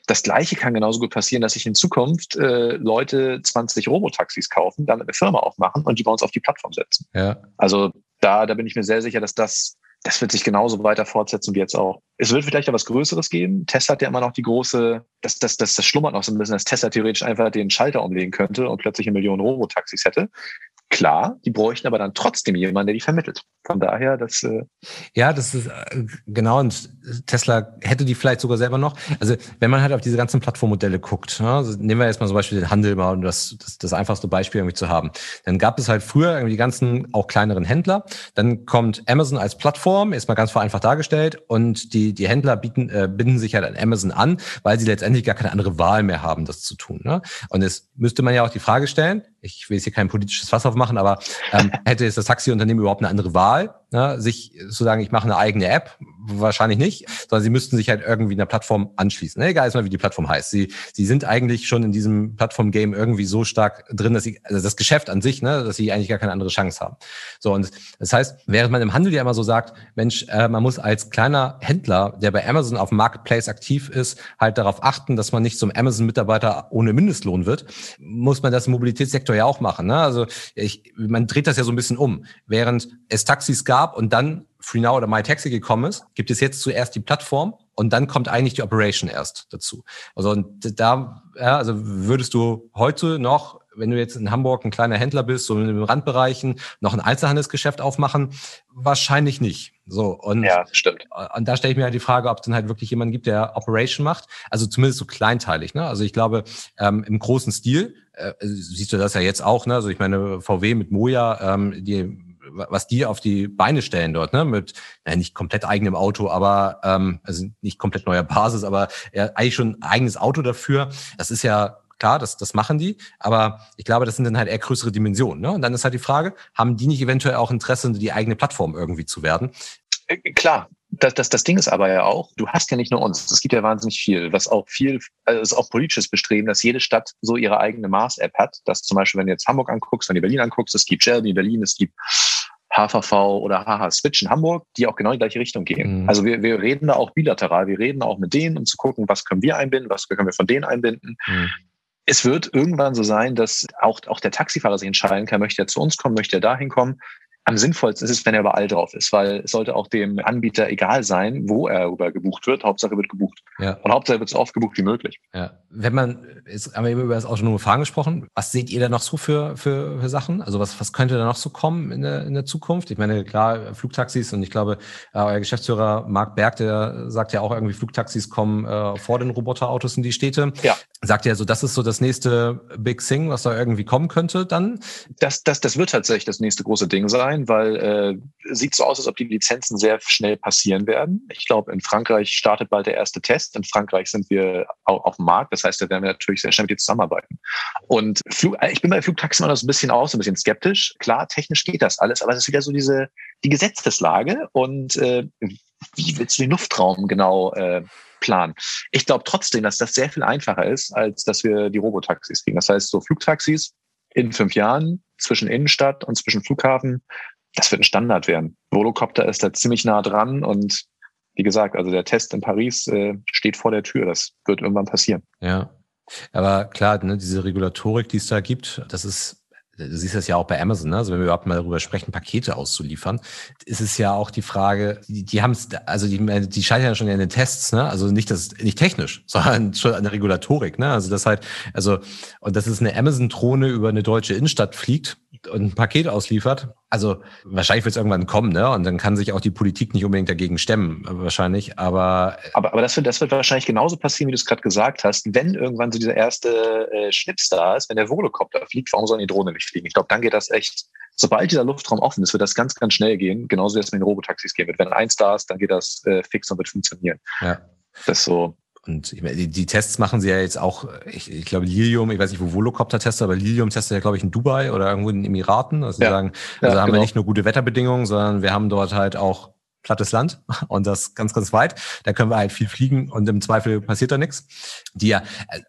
Das Gleiche kann genauso gut passieren, dass sich in Zukunft äh, Leute 20 Robotaxis kaufen, damit eine Firma aufmachen und die bei uns auf die Plattform setzen. Ja. Also da, da bin ich mir sehr sicher, dass das, das wird sich genauso weiter fortsetzen wie jetzt auch. Es wird vielleicht auch was Größeres geben. Tesla hat ja immer noch die große, das, das, das, das schlummert noch so ein bisschen, dass Tesla theoretisch einfach den Schalter umlegen könnte und plötzlich eine Million Robotaxis hätte. Klar, die bräuchten aber dann trotzdem jemanden, der die vermittelt. Von daher, das. Äh ja, das ist äh, genau. Und Tesla hätte die vielleicht sogar selber noch. Also, wenn man halt auf diese ganzen Plattformmodelle guckt, ne, also nehmen wir jetzt mal zum Beispiel den Handel mal, um das, das, das einfachste Beispiel irgendwie zu haben. Dann gab es halt früher irgendwie die ganzen auch kleineren Händler. Dann kommt Amazon als Plattform, ist mal ganz vereinfacht dargestellt. Und die, die Händler bieten, äh, binden sich halt an Amazon an, weil sie letztendlich gar keine andere Wahl mehr haben, das zu tun. Ne? Und es müsste man ja auch die Frage stellen, ich will jetzt hier kein politisches Fass aufmachen, aber ähm, hätte jetzt das Taxiunternehmen überhaupt eine andere Wahl, Wahl ne, sich zu sagen, ich mache eine eigene App? Wahrscheinlich nicht, sondern sie müssten sich halt irgendwie einer Plattform anschließen. Ne? Egal erstmal, wie die Plattform heißt. Sie, sie sind eigentlich schon in diesem Plattform-Game irgendwie so stark drin, dass sie, also das Geschäft an sich, ne, dass sie eigentlich gar keine andere Chance haben. So, und das heißt, während man im Handel ja immer so sagt, Mensch, äh, man muss als kleiner Händler, der bei Amazon auf dem Marketplace aktiv ist, halt darauf achten, dass man nicht zum Amazon-Mitarbeiter ohne Mindestlohn wird, muss man das im Mobilitätssektor ja auch machen. Ne? Also ich, man dreht das ja so ein bisschen um. Während es Taxis gab und dann FreeNow oder MyTaxi gekommen ist, gibt es jetzt zuerst die Plattform und dann kommt eigentlich die Operation erst dazu. Also und da, ja, also würdest du heute noch wenn du jetzt in Hamburg ein kleiner Händler bist, so in den Randbereichen, noch ein Einzelhandelsgeschäft aufmachen? Wahrscheinlich nicht. So, und, ja, stimmt. Und da stelle ich mir halt die Frage, ob es dann halt wirklich jemanden gibt, der Operation macht. Also zumindest so kleinteilig. Ne? Also ich glaube, ähm, im großen Stil, äh, siehst du das ja jetzt auch, ne? Also ich meine, VW mit Moja, ähm, die was die auf die Beine stellen dort, ne? Mit ja, nicht komplett eigenem Auto, aber ähm, also nicht komplett neuer Basis, aber ja, eigentlich schon ein eigenes Auto dafür. Das ist ja klar, das, das machen die, aber ich glaube, das sind dann halt eher größere Dimensionen. Ne? Und dann ist halt die Frage, haben die nicht eventuell auch Interesse, die eigene Plattform irgendwie zu werden? Äh, klar, das, das, das Ding ist aber ja auch, du hast ja nicht nur uns, es gibt ja wahnsinnig viel, was auch viel, also ist auch politisches Bestreben, dass jede Stadt so ihre eigene Mars-App hat. Dass zum Beispiel, wenn du jetzt Hamburg anguckst, wenn du Berlin anguckst, es gibt Shelby in Berlin, es gibt HVV oder HH Switch in Hamburg, die auch genau in die gleiche Richtung gehen. Mhm. Also wir, wir reden da auch bilateral, wir reden auch mit denen, um zu gucken, was können wir einbinden, was können wir von denen einbinden. Mhm. Es wird irgendwann so sein, dass auch, auch der Taxifahrer sich entscheiden kann, möchte er zu uns kommen, möchte er dahin kommen am sinnvollsten ist es, wenn er überall drauf ist, weil es sollte auch dem Anbieter egal sein, wo er über gebucht wird. Hauptsache wird gebucht. Ja. Und Hauptsache wird so oft gebucht wie möglich. Ja. Wenn man, jetzt haben wir eben über das autonome Fahren gesprochen. Was seht ihr da noch so für, für, für Sachen? Also was, was könnte da noch so kommen in der, in der Zukunft? Ich meine, klar, Flugtaxis und ich glaube, äh, euer Geschäftsführer Marc Berg, der sagt ja auch irgendwie, Flugtaxis kommen äh, vor den Roboterautos in die Städte. Ja. Sagt ja so, das ist so das nächste Big Thing, was da irgendwie kommen könnte dann? Das, das, das wird tatsächlich das nächste große Ding sein sein, weil äh, sieht so aus, als ob die Lizenzen sehr schnell passieren werden. Ich glaube, in Frankreich startet bald der erste Test. In Frankreich sind wir auch auf dem Markt. Das heißt, da werden wir natürlich sehr schnell mit dir zusammenarbeiten. Und Flug, äh, ich bin bei Flugtaxen immer noch so ein bisschen aus, so ein bisschen skeptisch. Klar, technisch geht das alles, aber es ist wieder so diese die Gesetzeslage und äh, wie willst du den Luftraum genau äh, planen? Ich glaube trotzdem, dass das sehr viel einfacher ist, als dass wir die Robotaxis kriegen. Das heißt, so Flugtaxis in fünf Jahren zwischen Innenstadt und zwischen Flughafen, das wird ein Standard werden. Volocopter ist da ziemlich nah dran und wie gesagt, also der Test in Paris äh, steht vor der Tür. Das wird irgendwann passieren. Ja. Aber klar, ne, diese Regulatorik, die es da gibt, das ist du siehst das ja auch bei Amazon, ne? also wenn wir überhaupt mal darüber sprechen, Pakete auszuliefern, ist es ja auch die Frage, die, die haben es, also die, die scheitern ja schon in den Tests, ne? also nicht das, nicht technisch, sondern schon an der Regulatorik, ne? also das halt, also, und das ist eine Amazon-Drohne über eine deutsche Innenstadt fliegt, ein Paket ausliefert. Also wahrscheinlich wird es irgendwann kommen, ne? Und dann kann sich auch die Politik nicht unbedingt dagegen stemmen, wahrscheinlich. Aber aber, aber das, wird, das wird wahrscheinlich genauso passieren, wie du es gerade gesagt hast. Wenn irgendwann so dieser erste äh, Schnips da ist, wenn der Volocopter fliegt, warum soll die Drohne nicht fliegen? Ich glaube, dann geht das echt. Sobald dieser Luftraum offen ist, wird das ganz, ganz schnell gehen. Genauso wie es mit den Robotaxis gehen wird. Wenn eins da ist, dann geht das äh, fix und wird funktionieren. Ja. Das ist so. Und ich meine, die, die Tests machen sie ja jetzt auch, ich, ich glaube, Lilium, ich weiß nicht, wo Volocopter testet, aber Lilium testet ja, glaube ich, in Dubai oder irgendwo in den Emiraten. Also ja. sagen, also ja, haben genau. wir nicht nur gute Wetterbedingungen, sondern wir haben dort halt auch plattes Land und das ganz, ganz weit. Da können wir halt viel fliegen und im Zweifel passiert da nichts. Die ja,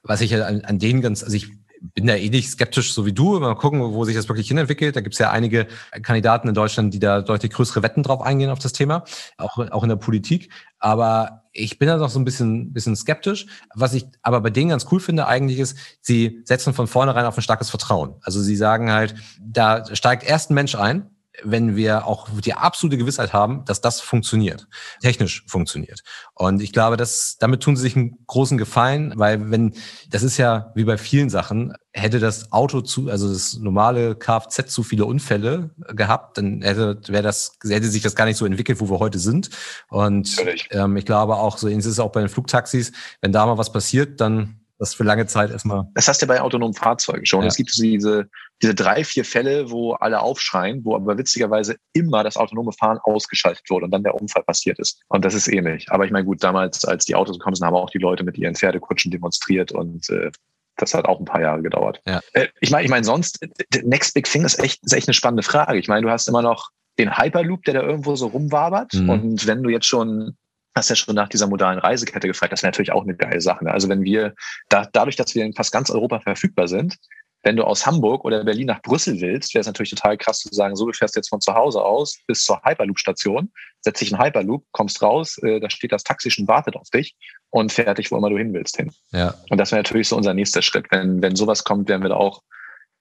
was ich ja an, an denen ganz, also ich bin da eh nicht skeptisch, so wie du. Mal gucken, wo sich das wirklich hinentwickelt. Da gibt es ja einige Kandidaten in Deutschland, die da deutlich größere Wetten drauf eingehen auf das Thema, auch, auch in der Politik. Aber ich bin da noch so ein bisschen, bisschen skeptisch. Was ich aber bei denen ganz cool finde eigentlich ist, sie setzen von vornherein auf ein starkes Vertrauen. Also sie sagen halt, da steigt erst ein Mensch ein, wenn wir auch die absolute Gewissheit haben, dass das funktioniert, technisch funktioniert. Und ich glaube, dass damit tun sie sich einen großen Gefallen, weil wenn, das ist ja wie bei vielen Sachen, hätte das Auto zu, also das normale Kfz zu viele Unfälle gehabt, dann hätte, wäre das, hätte sich das gar nicht so entwickelt, wo wir heute sind. Und ähm, ich glaube auch, so ist es auch bei den Flugtaxis, wenn da mal was passiert, dann das für lange Zeit erstmal. Das hast du bei autonomen Fahrzeugen schon. Ja. Es gibt diese, diese drei, vier Fälle, wo alle aufschreien, wo aber witzigerweise immer das autonome Fahren ausgeschaltet wurde und dann der Unfall passiert ist. Und das ist ähnlich. Aber ich meine, gut, damals, als die Autos gekommen sind, haben auch die Leute mit ihren Pferdekutschen demonstriert und äh, das hat auch ein paar Jahre gedauert. Ja. Äh, ich meine, ich meine, sonst, Next Big Thing ist echt, ist echt eine spannende Frage. Ich meine, du hast immer noch den Hyperloop, der da irgendwo so rumwabert. Mhm. Und wenn du jetzt schon hast ja schon nach dieser modalen Reisekette gefragt. Das wäre natürlich auch eine geile Sache. Ne? Also wenn wir, da, dadurch, dass wir in fast ganz Europa verfügbar sind, wenn du aus Hamburg oder Berlin nach Brüssel willst, wäre es natürlich total krass zu sagen, so du fährst jetzt von zu Hause aus bis zur Hyperloop-Station, setzt dich in Hyperloop, kommst raus, äh, da steht das Taxi schon, wartet auf dich und fertig, wo immer du hin willst, hin. Ja. Und das wäre natürlich so unser nächster Schritt. Wenn, wenn sowas kommt, wären wir da auch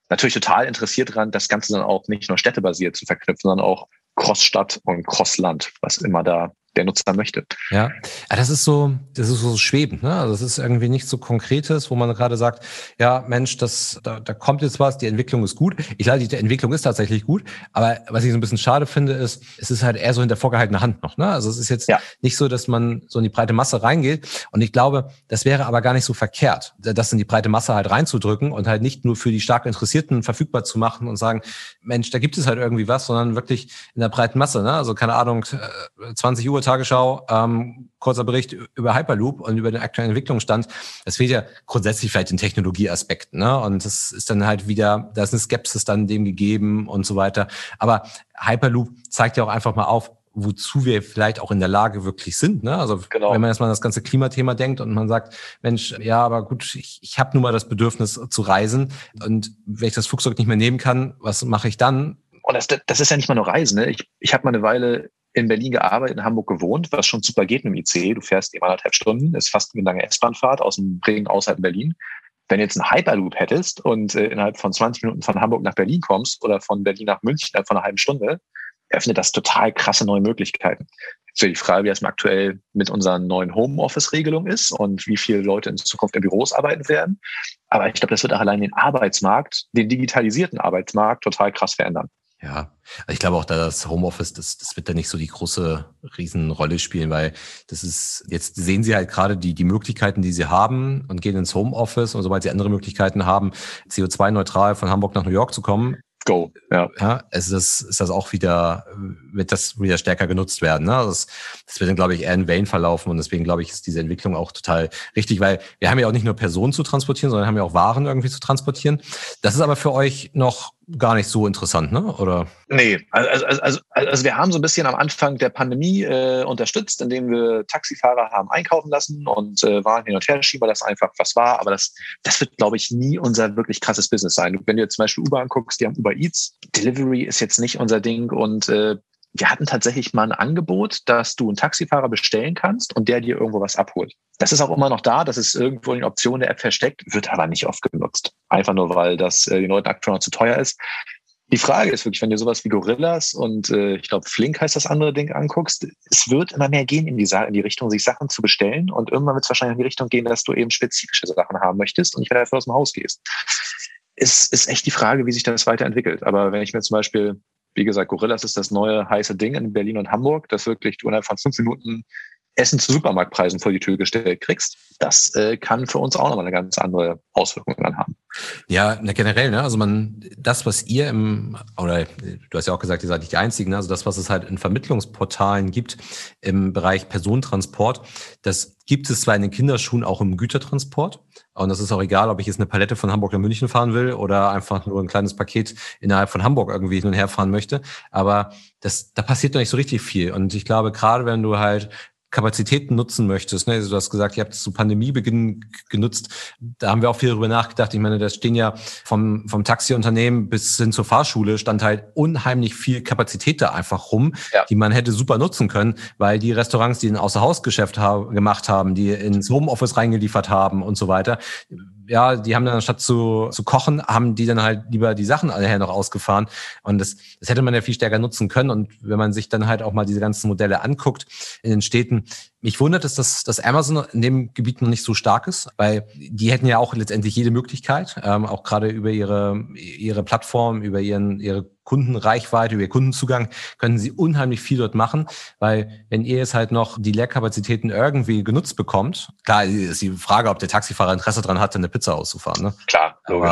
natürlich total interessiert dran, das Ganze dann auch nicht nur städtebasiert zu verknüpfen, sondern auch Crossstadt und Crossland, was immer da der Nutzer möchte. Ja, das ist so, das ist so schwebend, ne? Also das ist irgendwie nicht so konkretes, wo man gerade sagt, ja, Mensch, das, da, da kommt jetzt was, die Entwicklung ist gut. Ich glaube, die Entwicklung ist tatsächlich gut, aber was ich so ein bisschen schade finde, ist, es ist halt eher so in der vorgehaltenen Hand noch, ne? Also es ist jetzt ja. nicht so, dass man so in die breite Masse reingeht. Und ich glaube, das wäre aber gar nicht so verkehrt, das in die breite Masse halt reinzudrücken und halt nicht nur für die stark Interessierten verfügbar zu machen und sagen, Mensch, da gibt es halt irgendwie was, sondern wirklich in der breiten Masse, ne? Also keine Ahnung, 20 äh, Uhr Tagesschau, ähm, kurzer Bericht über Hyperloop und über den aktuellen Entwicklungsstand. Das fehlt ja grundsätzlich vielleicht in Technologieaspekten, ne? Und das ist dann halt wieder, da ist eine Skepsis dann dem gegeben und so weiter. Aber Hyperloop zeigt ja auch einfach mal auf, wozu wir vielleicht auch in der Lage wirklich sind. Ne? Also genau. wenn man erstmal das ganze Klimathema denkt und man sagt, Mensch, ja, aber gut, ich, ich habe nun mal das Bedürfnis zu reisen und wenn ich das Flugzeug nicht mehr nehmen kann, was mache ich dann? Und das, das ist ja nicht mal nur Reisen. Ne? Ich, ich habe mal eine Weile in Berlin gearbeitet, in Hamburg gewohnt, was schon super geht mit dem IC. Du fährst eben anderthalb Stunden, ist fast eine lange S-Bahnfahrt aus dem Ring außerhalb Berlin. Wenn du jetzt einen Hyperloop hättest und äh, innerhalb von 20 Minuten von Hamburg nach Berlin kommst oder von Berlin nach München innerhalb von einer halben Stunde, öffnet das total krasse neue Möglichkeiten. Jetzt wäre die Frage, wie das aktuell mit unseren neuen Homeoffice-Regelungen ist und wie viele Leute in Zukunft in Büros arbeiten werden. Aber ich glaube, das wird auch allein den Arbeitsmarkt, den digitalisierten Arbeitsmarkt total krass verändern. Ja, also ich glaube auch, da das Homeoffice, das, das wird da nicht so die große Riesenrolle spielen, weil das ist, jetzt sehen Sie halt gerade die, die Möglichkeiten, die Sie haben und gehen ins Homeoffice und sobald Sie andere Möglichkeiten haben, CO2-neutral von Hamburg nach New York zu kommen, Go. Ja. ja ist, das, ist das auch wieder, wird das wieder stärker genutzt werden. Ne? Das, das wird dann, glaube ich, eher in Wellen verlaufen und deswegen, glaube ich, ist diese Entwicklung auch total richtig, weil wir haben ja auch nicht nur Personen zu transportieren, sondern haben ja auch Waren irgendwie zu transportieren. Das ist aber für euch noch gar nicht so interessant, ne? Oder? Nee, also, also, also, also wir haben so ein bisschen am Anfang der Pandemie äh, unterstützt, indem wir Taxifahrer haben einkaufen lassen und äh, waren hin und her schieben, weil das einfach was war. Aber das, das wird, glaube ich, nie unser wirklich krasses Business sein. Wenn du jetzt zum Beispiel Uber anguckst, die haben Uber Eats. Delivery ist jetzt nicht unser Ding und äh, wir hatten tatsächlich mal ein Angebot, dass du einen Taxifahrer bestellen kannst und der dir irgendwo was abholt. Das ist auch immer noch da, das ist irgendwo in Option der App versteckt, wird aber nicht oft genutzt. Einfach nur, weil das äh, den Leuten aktuell noch zu teuer ist. Die Frage ist wirklich, wenn du sowas wie Gorillas und äh, ich glaube Flink heißt das andere Ding anguckst, es wird immer mehr gehen in die, in die Richtung, sich Sachen zu bestellen und irgendwann wird es wahrscheinlich in die Richtung gehen, dass du eben spezifische Sachen haben möchtest und nicht mehr dafür aus dem Haus gehst. Es ist echt die Frage, wie sich das weiterentwickelt. Aber wenn ich mir zum Beispiel, wie gesagt, Gorillas ist das neue heiße Ding in Berlin und Hamburg, das wirklich du innerhalb von fünf Minuten Essen zu Supermarktpreisen vor die Tür gestellt kriegst, das äh, kann für uns auch nochmal eine ganz andere Auswirkung dann haben. Ja, na, generell, ne? Also man, das, was ihr im, oder du hast ja auch gesagt, ihr seid nicht die Einzigen, ne? also das, was es halt in Vermittlungsportalen gibt im Bereich Personentransport, das gibt es zwar in den Kinderschuhen auch im Gütertransport. Und das ist auch egal, ob ich jetzt eine Palette von Hamburg nach München fahren will oder einfach nur ein kleines Paket innerhalb von Hamburg irgendwie hin und her fahren möchte. Aber das, da passiert noch nicht so richtig viel. Und ich glaube, gerade wenn du halt Kapazitäten nutzen möchtest. Ne? Also du hast gesagt, ihr habt es zu Pandemiebeginn genutzt. Da haben wir auch viel darüber nachgedacht. Ich meine, da stehen ja vom, vom Taxiunternehmen bis hin zur Fahrschule stand halt unheimlich viel Kapazität da einfach rum, ja. die man hätte super nutzen können, weil die Restaurants, die ein Außerhausgeschäft haben, gemacht haben, die ins Homeoffice reingeliefert haben und so weiter, ja, die haben dann anstatt zu, zu kochen, haben die dann halt lieber die Sachen nachher noch ausgefahren. Und das, das hätte man ja viel stärker nutzen können. Und wenn man sich dann halt auch mal diese ganzen Modelle anguckt in den Städten, mich wundert es, dass, dass Amazon in dem Gebiet noch nicht so stark ist, weil die hätten ja auch letztendlich jede Möglichkeit, ähm, auch gerade über ihre, ihre Plattform, über ihren, ihre Kundenreichweite, über Kundenzugang, können sie unheimlich viel dort machen, weil wenn ihr jetzt halt noch die Leerkapazitäten irgendwie genutzt bekommt, klar ist die Frage, ob der Taxifahrer Interesse daran hat, eine Pizza auszufahren. Ne? Klar, logisch.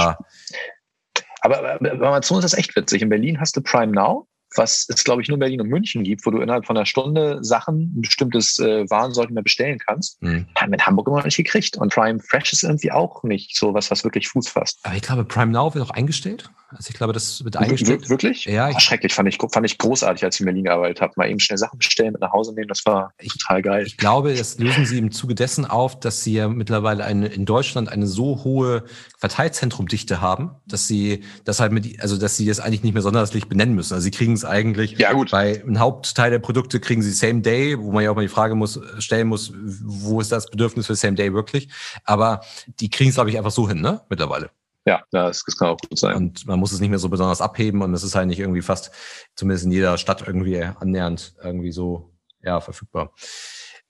Aber, aber bei Amazon ist das echt witzig. In Berlin hast du Prime Now was es, glaube ich, nur in Berlin und München gibt, wo du innerhalb von einer Stunde Sachen, ein bestimmtes äh, Warensorten mehr bestellen kannst, mhm. haben wir in Hamburg immer noch nicht gekriegt. Und Prime Fresh ist irgendwie auch nicht so was, was wirklich Fuß fasst. Aber ich glaube, Prime Now wird auch eingestellt. Also ich glaube, das wird eingestellt. Wir wirklich? Ja. Ich, schrecklich, fand ich, fand ich großartig, als ich in Berlin gearbeitet habe. Mal eben schnell Sachen bestellen, mit nach Hause nehmen, das war ich, total geil. Ich glaube, das lösen sie im Zuge dessen auf, dass sie ja mittlerweile eine, in Deutschland eine so hohe Verteilzentrumdichte haben, dass sie das halt mit, also dass sie das eigentlich nicht mehr sonderlich benennen müssen. Also sie kriegen es eigentlich ja, gut. bei einem Hauptteil der Produkte kriegen sie Same Day, wo man ja auch mal die Frage muss, stellen muss, wo ist das Bedürfnis für Same Day wirklich? Aber die kriegen es, glaube ich, einfach so hin, ne? Mittlerweile. Ja, das, das kann auch gut sein. Und man muss es nicht mehr so besonders abheben und es ist halt nicht irgendwie fast, zumindest in jeder Stadt irgendwie annähernd irgendwie so ja, verfügbar.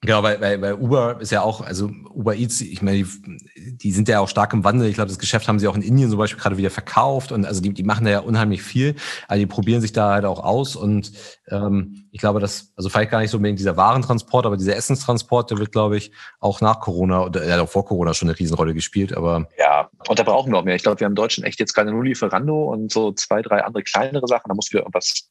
Genau, weil, weil, weil Uber ist ja auch, also Uber Eats, ich meine, die, die sind ja auch stark im Wandel. Ich glaube, das Geschäft haben sie auch in Indien zum Beispiel gerade wieder verkauft und also die, die machen da ja unheimlich viel. Also die probieren sich da halt auch aus und ähm, ich glaube, dass, also vielleicht gar nicht so unbedingt dieser Warentransport, aber dieser Essenstransport, der wird, glaube ich, auch nach Corona oder ja, auch vor Corona schon eine Riesenrolle gespielt. Aber ja, und da brauchen wir auch mehr. Ich glaube, wir haben in Deutschland echt jetzt gerade nur Lieferando und so zwei, drei andere kleinere Sachen. Da muss wieder irgendwas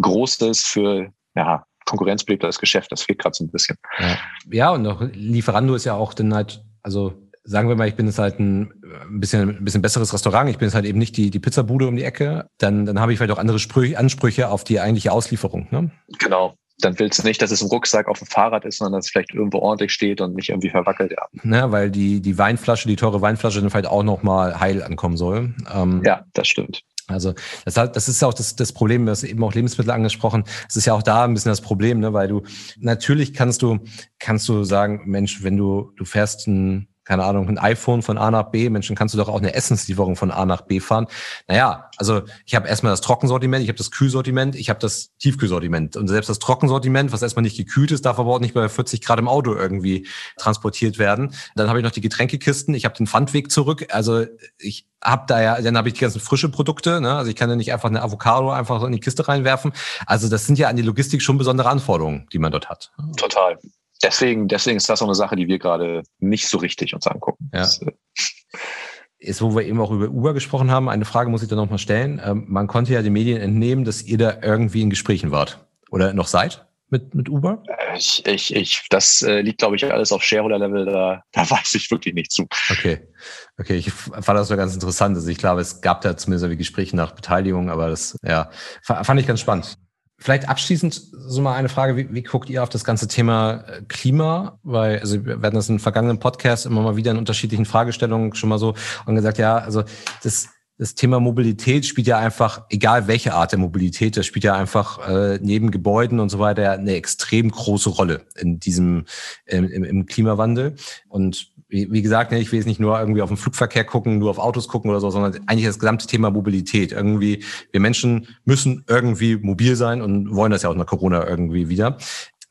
Großes für ja, Konkurrenz belebt das Geschäft. Das fehlt gerade so ein bisschen. Ja. ja, und noch Lieferando ist ja auch dann halt, also sagen wir mal, ich bin jetzt halt ein, ein bisschen, ein bisschen besseres Restaurant, ich bin jetzt halt eben nicht die, die Pizzabude um die Ecke, dann, dann habe ich vielleicht auch andere Sprüche, Ansprüche auf die eigentliche Auslieferung. Ne? Genau. Dann willst du nicht, dass es im Rucksack auf dem Fahrrad ist, sondern dass es vielleicht irgendwo ordentlich steht und nicht irgendwie verwackelt. Ja, ne, weil die, die Weinflasche, die teure Weinflasche dann vielleicht auch nochmal heil ankommen soll. Ähm, ja, das stimmt. Also das, das ist auch das, das Problem, du hast eben auch Lebensmittel angesprochen. Es ist ja auch da ein bisschen das Problem, ne? weil du natürlich kannst du kannst du sagen, Mensch, wenn du du fährst ein keine Ahnung, ein iPhone von A nach B, Menschen, kannst du doch auch eine Essenslieferung von A nach B fahren. Naja, also ich habe erstmal das Trockensortiment, ich habe das Kühlsortiment, ich habe das Tiefkühlsortiment. Und selbst das Trockensortiment, was erstmal nicht gekühlt ist, darf aber auch nicht bei 40 Grad im Auto irgendwie transportiert werden. Dann habe ich noch die Getränkekisten, ich habe den Pfandweg zurück. Also ich habe da ja, dann habe ich die ganzen frische Produkte. Ne? Also ich kann ja nicht einfach eine Avocado einfach in die Kiste reinwerfen. Also das sind ja an die Logistik schon besondere Anforderungen, die man dort hat. Total deswegen, deswegen ist das auch eine Sache, die wir gerade nicht so richtig uns angucken. Ja. Das, äh, Jetzt, wo wir eben auch über Uber gesprochen haben, eine Frage muss ich da nochmal stellen. Ähm, man konnte ja den Medien entnehmen, dass ihr da irgendwie in Gesprächen wart. Oder noch seid mit, mit Uber? Ich, ich, ich, das äh, liegt, glaube ich, alles auf Shareholder-Level. Da, da weiß ich wirklich nicht zu. Okay. Okay, ich fand das so ganz interessant. Also ich glaube, es gab da zumindest Gespräche nach Beteiligung, aber das, ja, fand ich ganz spannend. Vielleicht abschließend so mal eine Frage, wie, wie guckt ihr auf das ganze Thema äh, Klima? Weil, also wir werden das in vergangenen Podcasts immer mal wieder in unterschiedlichen Fragestellungen schon mal so und gesagt, ja, also das, das Thema Mobilität spielt ja einfach, egal welche Art der Mobilität, das spielt ja einfach äh, neben Gebäuden und so weiter eine extrem große Rolle in diesem im, im Klimawandel. Und wie, wie gesagt, ne, ich will jetzt nicht nur irgendwie auf den Flugverkehr gucken, nur auf Autos gucken oder so, sondern eigentlich das gesamte Thema Mobilität. Irgendwie, wir Menschen müssen irgendwie mobil sein und wollen das ja auch nach Corona irgendwie wieder.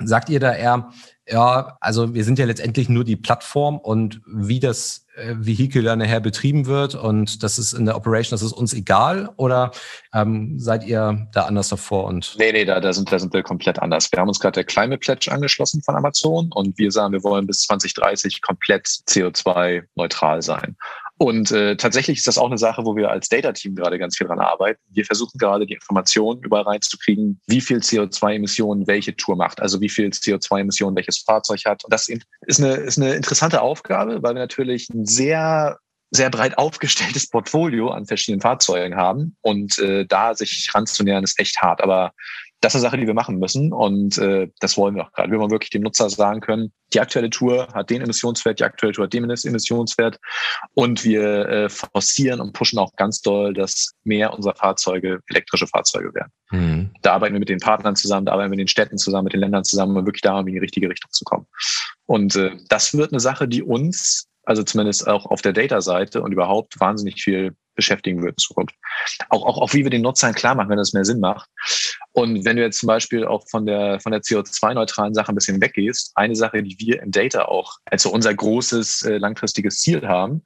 Sagt ihr da eher, ja, also wir sind ja letztendlich nur die Plattform und wie das Vehikel dann nachher betrieben wird und das ist in der Operation, das ist uns egal oder ähm, seid ihr da anders davor? Und nee, nee, da, da, sind, da sind wir komplett anders. Wir haben uns gerade der Climate Pledge angeschlossen von Amazon und wir sagen, wir wollen bis 2030 komplett CO2-neutral sein. Und äh, tatsächlich ist das auch eine Sache, wo wir als Data-Team gerade ganz viel dran arbeiten. Wir versuchen gerade die Informationen überall reinzukriegen, wie viel CO2-Emissionen welche Tour macht, also wie viel CO2-Emissionen welches Fahrzeug hat. Und das ist eine, ist eine interessante Aufgabe, weil wir natürlich ein sehr sehr breit aufgestelltes Portfolio an verschiedenen Fahrzeugen haben und äh, da sich ranzunähern ist echt hart. Aber das ist eine Sache, die wir machen müssen und äh, das wollen wir auch gerade. Wir wollen wirklich dem Nutzer sagen können, die aktuelle Tour hat den Emissionswert, die aktuelle Tour hat den Emissionswert und wir äh, forcieren und pushen auch ganz doll, dass mehr unserer Fahrzeuge elektrische Fahrzeuge werden. Mhm. Da arbeiten wir mit den Partnern zusammen, da arbeiten wir mit den Städten zusammen, mit den Ländern zusammen, um wirklich da in die richtige Richtung zu kommen. Und äh, das wird eine Sache, die uns also zumindest auch auf der Data-Seite und überhaupt wahnsinnig viel beschäftigen wird in Zukunft. Auch, auch, auch wie wir den Nutzern klar machen, wenn das mehr Sinn macht. Und wenn du jetzt zum Beispiel auch von der, von der CO2-neutralen Sache ein bisschen weggehst, eine Sache, die wir in Data auch also unser großes äh, langfristiges Ziel haben,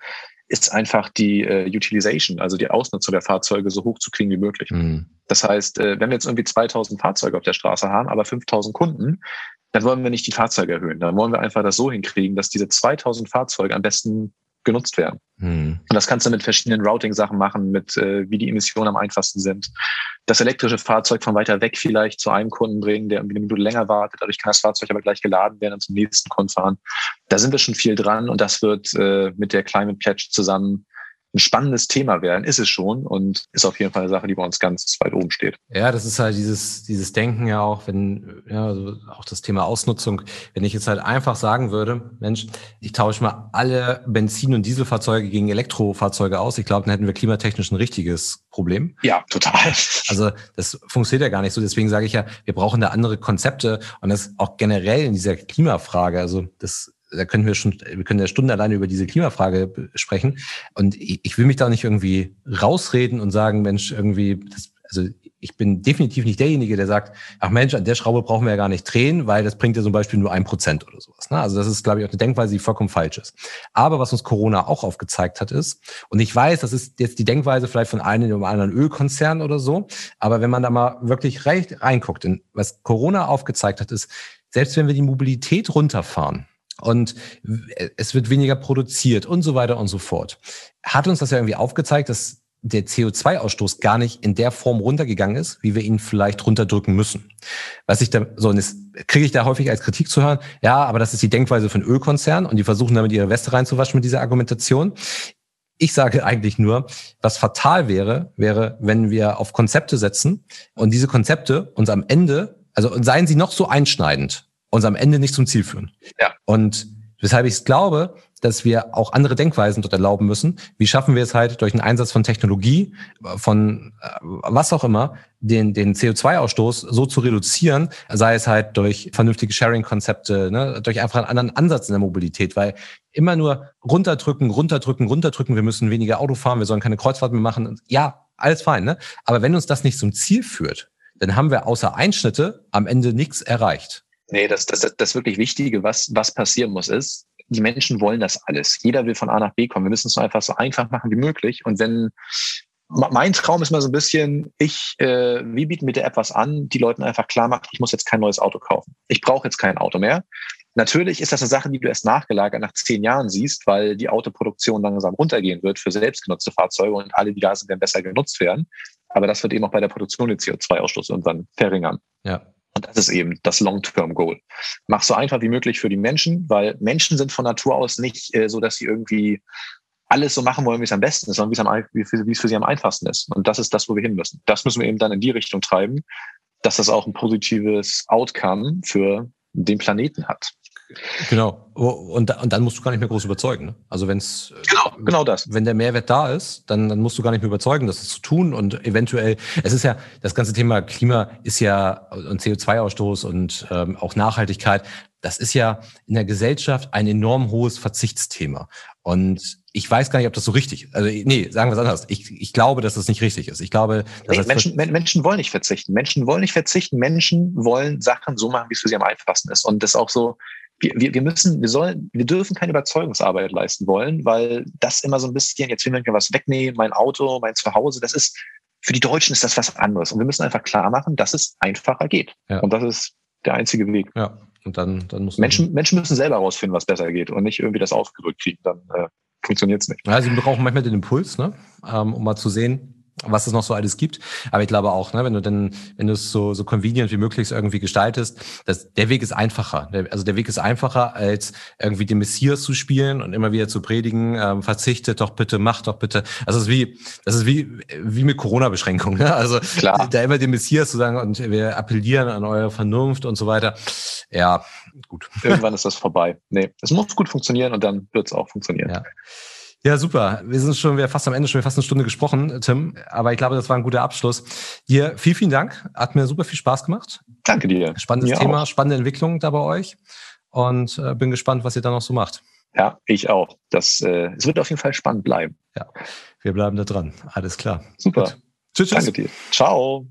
ist einfach die äh, Utilization, also die Ausnutzung der Fahrzeuge so hoch zu kriegen wie möglich. Mhm. Das heißt, äh, wenn wir jetzt irgendwie 2000 Fahrzeuge auf der Straße haben, aber 5000 Kunden, dann wollen wir nicht die Fahrzeuge erhöhen. Dann wollen wir einfach das so hinkriegen, dass diese 2000 Fahrzeuge am besten genutzt werden. Mhm. Und das kannst du mit verschiedenen Routing-Sachen machen, mit äh, wie die Emissionen am einfachsten sind. Das elektrische Fahrzeug von weiter weg vielleicht zu einem Kunden bringen, der irgendwie eine Minute länger wartet. Dadurch kann das Fahrzeug aber gleich geladen werden und zum nächsten Kunden fahren. Da sind wir schon viel dran und das wird äh, mit der Climate Pledge zusammen ein spannendes Thema werden, ist es schon und ist auf jeden Fall eine Sache, die bei uns ganz weit oben steht. Ja, das ist halt dieses, dieses Denken ja auch, wenn, ja, also auch das Thema Ausnutzung, wenn ich jetzt halt einfach sagen würde, Mensch, ich tausche mal alle Benzin- und Dieselfahrzeuge gegen Elektrofahrzeuge aus, ich glaube, dann hätten wir klimatechnisch ein richtiges Problem. Ja, total. Also das funktioniert ja gar nicht so. Deswegen sage ich ja, wir brauchen da andere Konzepte und das auch generell in dieser Klimafrage. Also das da können wir schon, wir können ja Stunden alleine über diese Klimafrage sprechen. Und ich, ich will mich da nicht irgendwie rausreden und sagen, Mensch, irgendwie, das, also ich bin definitiv nicht derjenige, der sagt, ach Mensch, an der Schraube brauchen wir ja gar nicht drehen, weil das bringt ja zum Beispiel nur ein Prozent oder sowas. Ne? Also das ist, glaube ich, auch eine Denkweise, die vollkommen falsch ist. Aber was uns Corona auch aufgezeigt hat, ist, und ich weiß, das ist jetzt die Denkweise vielleicht von einem oder anderen Ölkonzern oder so, aber wenn man da mal wirklich reinguckt, in, was Corona aufgezeigt hat, ist, selbst wenn wir die Mobilität runterfahren, und es wird weniger produziert und so weiter und so fort. Hat uns das ja irgendwie aufgezeigt, dass der CO2-Ausstoß gar nicht in der Form runtergegangen ist, wie wir ihn vielleicht runterdrücken müssen. Was ich da, so, und jetzt kriege ich da häufig als Kritik zu hören, ja, aber das ist die Denkweise von Ölkonzernen und die versuchen damit ihre Weste reinzuwaschen mit dieser Argumentation. Ich sage eigentlich nur, was fatal wäre, wäre, wenn wir auf Konzepte setzen und diese Konzepte uns am Ende, also seien sie noch so einschneidend, uns am Ende nicht zum Ziel führen. Ja. Und weshalb ich glaube, dass wir auch andere Denkweisen dort erlauben müssen. Wie schaffen wir es halt durch den Einsatz von Technologie, von äh, was auch immer, den, den CO2-Ausstoß so zu reduzieren, sei es halt durch vernünftige Sharing-Konzepte, ne, durch einfach einen anderen Ansatz in der Mobilität, weil immer nur runterdrücken, runterdrücken, runterdrücken, wir müssen weniger Auto fahren, wir sollen keine Kreuzfahrt mehr machen. Ja, alles fein, ne? Aber wenn uns das nicht zum Ziel führt, dann haben wir außer Einschnitte am Ende nichts erreicht. Nee, das, das, das wirklich Wichtige, was, was passieren muss, ist, die Menschen wollen das alles. Jeder will von A nach B kommen. Wir müssen es einfach so einfach machen wie möglich. Und wenn mein Traum ist mal so ein bisschen, ich, äh, wie bieten wir der App was an, die Leuten einfach klar macht, ich muss jetzt kein neues Auto kaufen. Ich brauche jetzt kein Auto mehr. Natürlich ist das eine Sache, die du erst nachgelagert nach zehn Jahren siehst, weil die Autoproduktion langsam runtergehen wird für selbstgenutzte Fahrzeuge und alle, die da sind, werden besser genutzt werden. Aber das wird eben auch bei der Produktion den CO2-Ausstoß irgendwann verringern. Ja. Und das ist eben das Long-Term-Goal. Mach so einfach wie möglich für die Menschen, weil Menschen sind von Natur aus nicht äh, so, dass sie irgendwie alles so machen wollen, wie es am besten ist, sondern wie es, am, wie es für sie am einfachsten ist. Und das ist das, wo wir hin müssen. Das müssen wir eben dann in die Richtung treiben, dass das auch ein positives Outcome für den Planeten hat. Genau. Und, und dann musst du gar nicht mehr groß überzeugen. Ne? Also wenn es genau, das. Wenn der Mehrwert da ist, dann, dann musst du gar nicht mehr überzeugen, das zu tun. Und eventuell, es ist ja, das ganze Thema Klima ist ja und CO2-Ausstoß und ähm, auch Nachhaltigkeit, das ist ja in der Gesellschaft ein enorm hohes Verzichtsthema. Und ich weiß gar nicht, ob das so richtig ist. Also, nee, sagen wir es anders. Ich, ich glaube, dass das nicht richtig ist. Ich glaube, dass nee, Menschen, Menschen wollen nicht verzichten. Menschen wollen nicht verzichten. Menschen wollen Sachen so machen, wie es für sie am einfachsten ist. Und das auch so, wir, wir müssen, wir sollen, wir dürfen keine Überzeugungsarbeit leisten wollen, weil das immer so ein bisschen, jetzt will man mir was wegnehmen, mein Auto, mein Zuhause, das ist, für die Deutschen ist das was anderes. Und wir müssen einfach klar machen, dass es einfacher geht. Ja. Und das ist der einzige Weg. Ja. Und dann, dann muss Menschen, Menschen müssen selber herausfinden, was besser geht und nicht irgendwie das aufgerückt kriegen. Dann äh, funktioniert es nicht. Ja, sie brauchen manchmal den Impuls, ne? ähm, um mal zu sehen, was es noch so alles gibt. Aber ich glaube auch, ne, wenn du dann, wenn du es so, so convenient wie möglich irgendwie gestaltest, dass der Weg ist einfacher. Also der Weg ist einfacher, als irgendwie den Messias zu spielen und immer wieder zu predigen, ähm, verzichtet doch bitte, mach doch bitte. Also das ist wie, das ist wie, wie mit Corona-Beschränkungen. Ne? Also Klar. da immer den Messias zu sagen und wir appellieren an eure Vernunft und so weiter. Ja, gut. Irgendwann ist das vorbei. Nee, es muss gut funktionieren und dann wird es auch funktionieren. Ja. Ja, super. Wir sind schon wieder fast am Ende, schon wieder fast eine Stunde gesprochen, Tim. Aber ich glaube, das war ein guter Abschluss. Dir vielen, vielen Dank. Hat mir super viel Spaß gemacht. Danke dir. Spannendes mir Thema, auch. spannende Entwicklung da bei euch. Und äh, bin gespannt, was ihr da noch so macht. Ja, ich auch. Das, äh, es wird auf jeden Fall spannend bleiben. Ja, wir bleiben da dran. Alles klar. Super. Gut. Tschüss, tschüss. Danke dir. Ciao.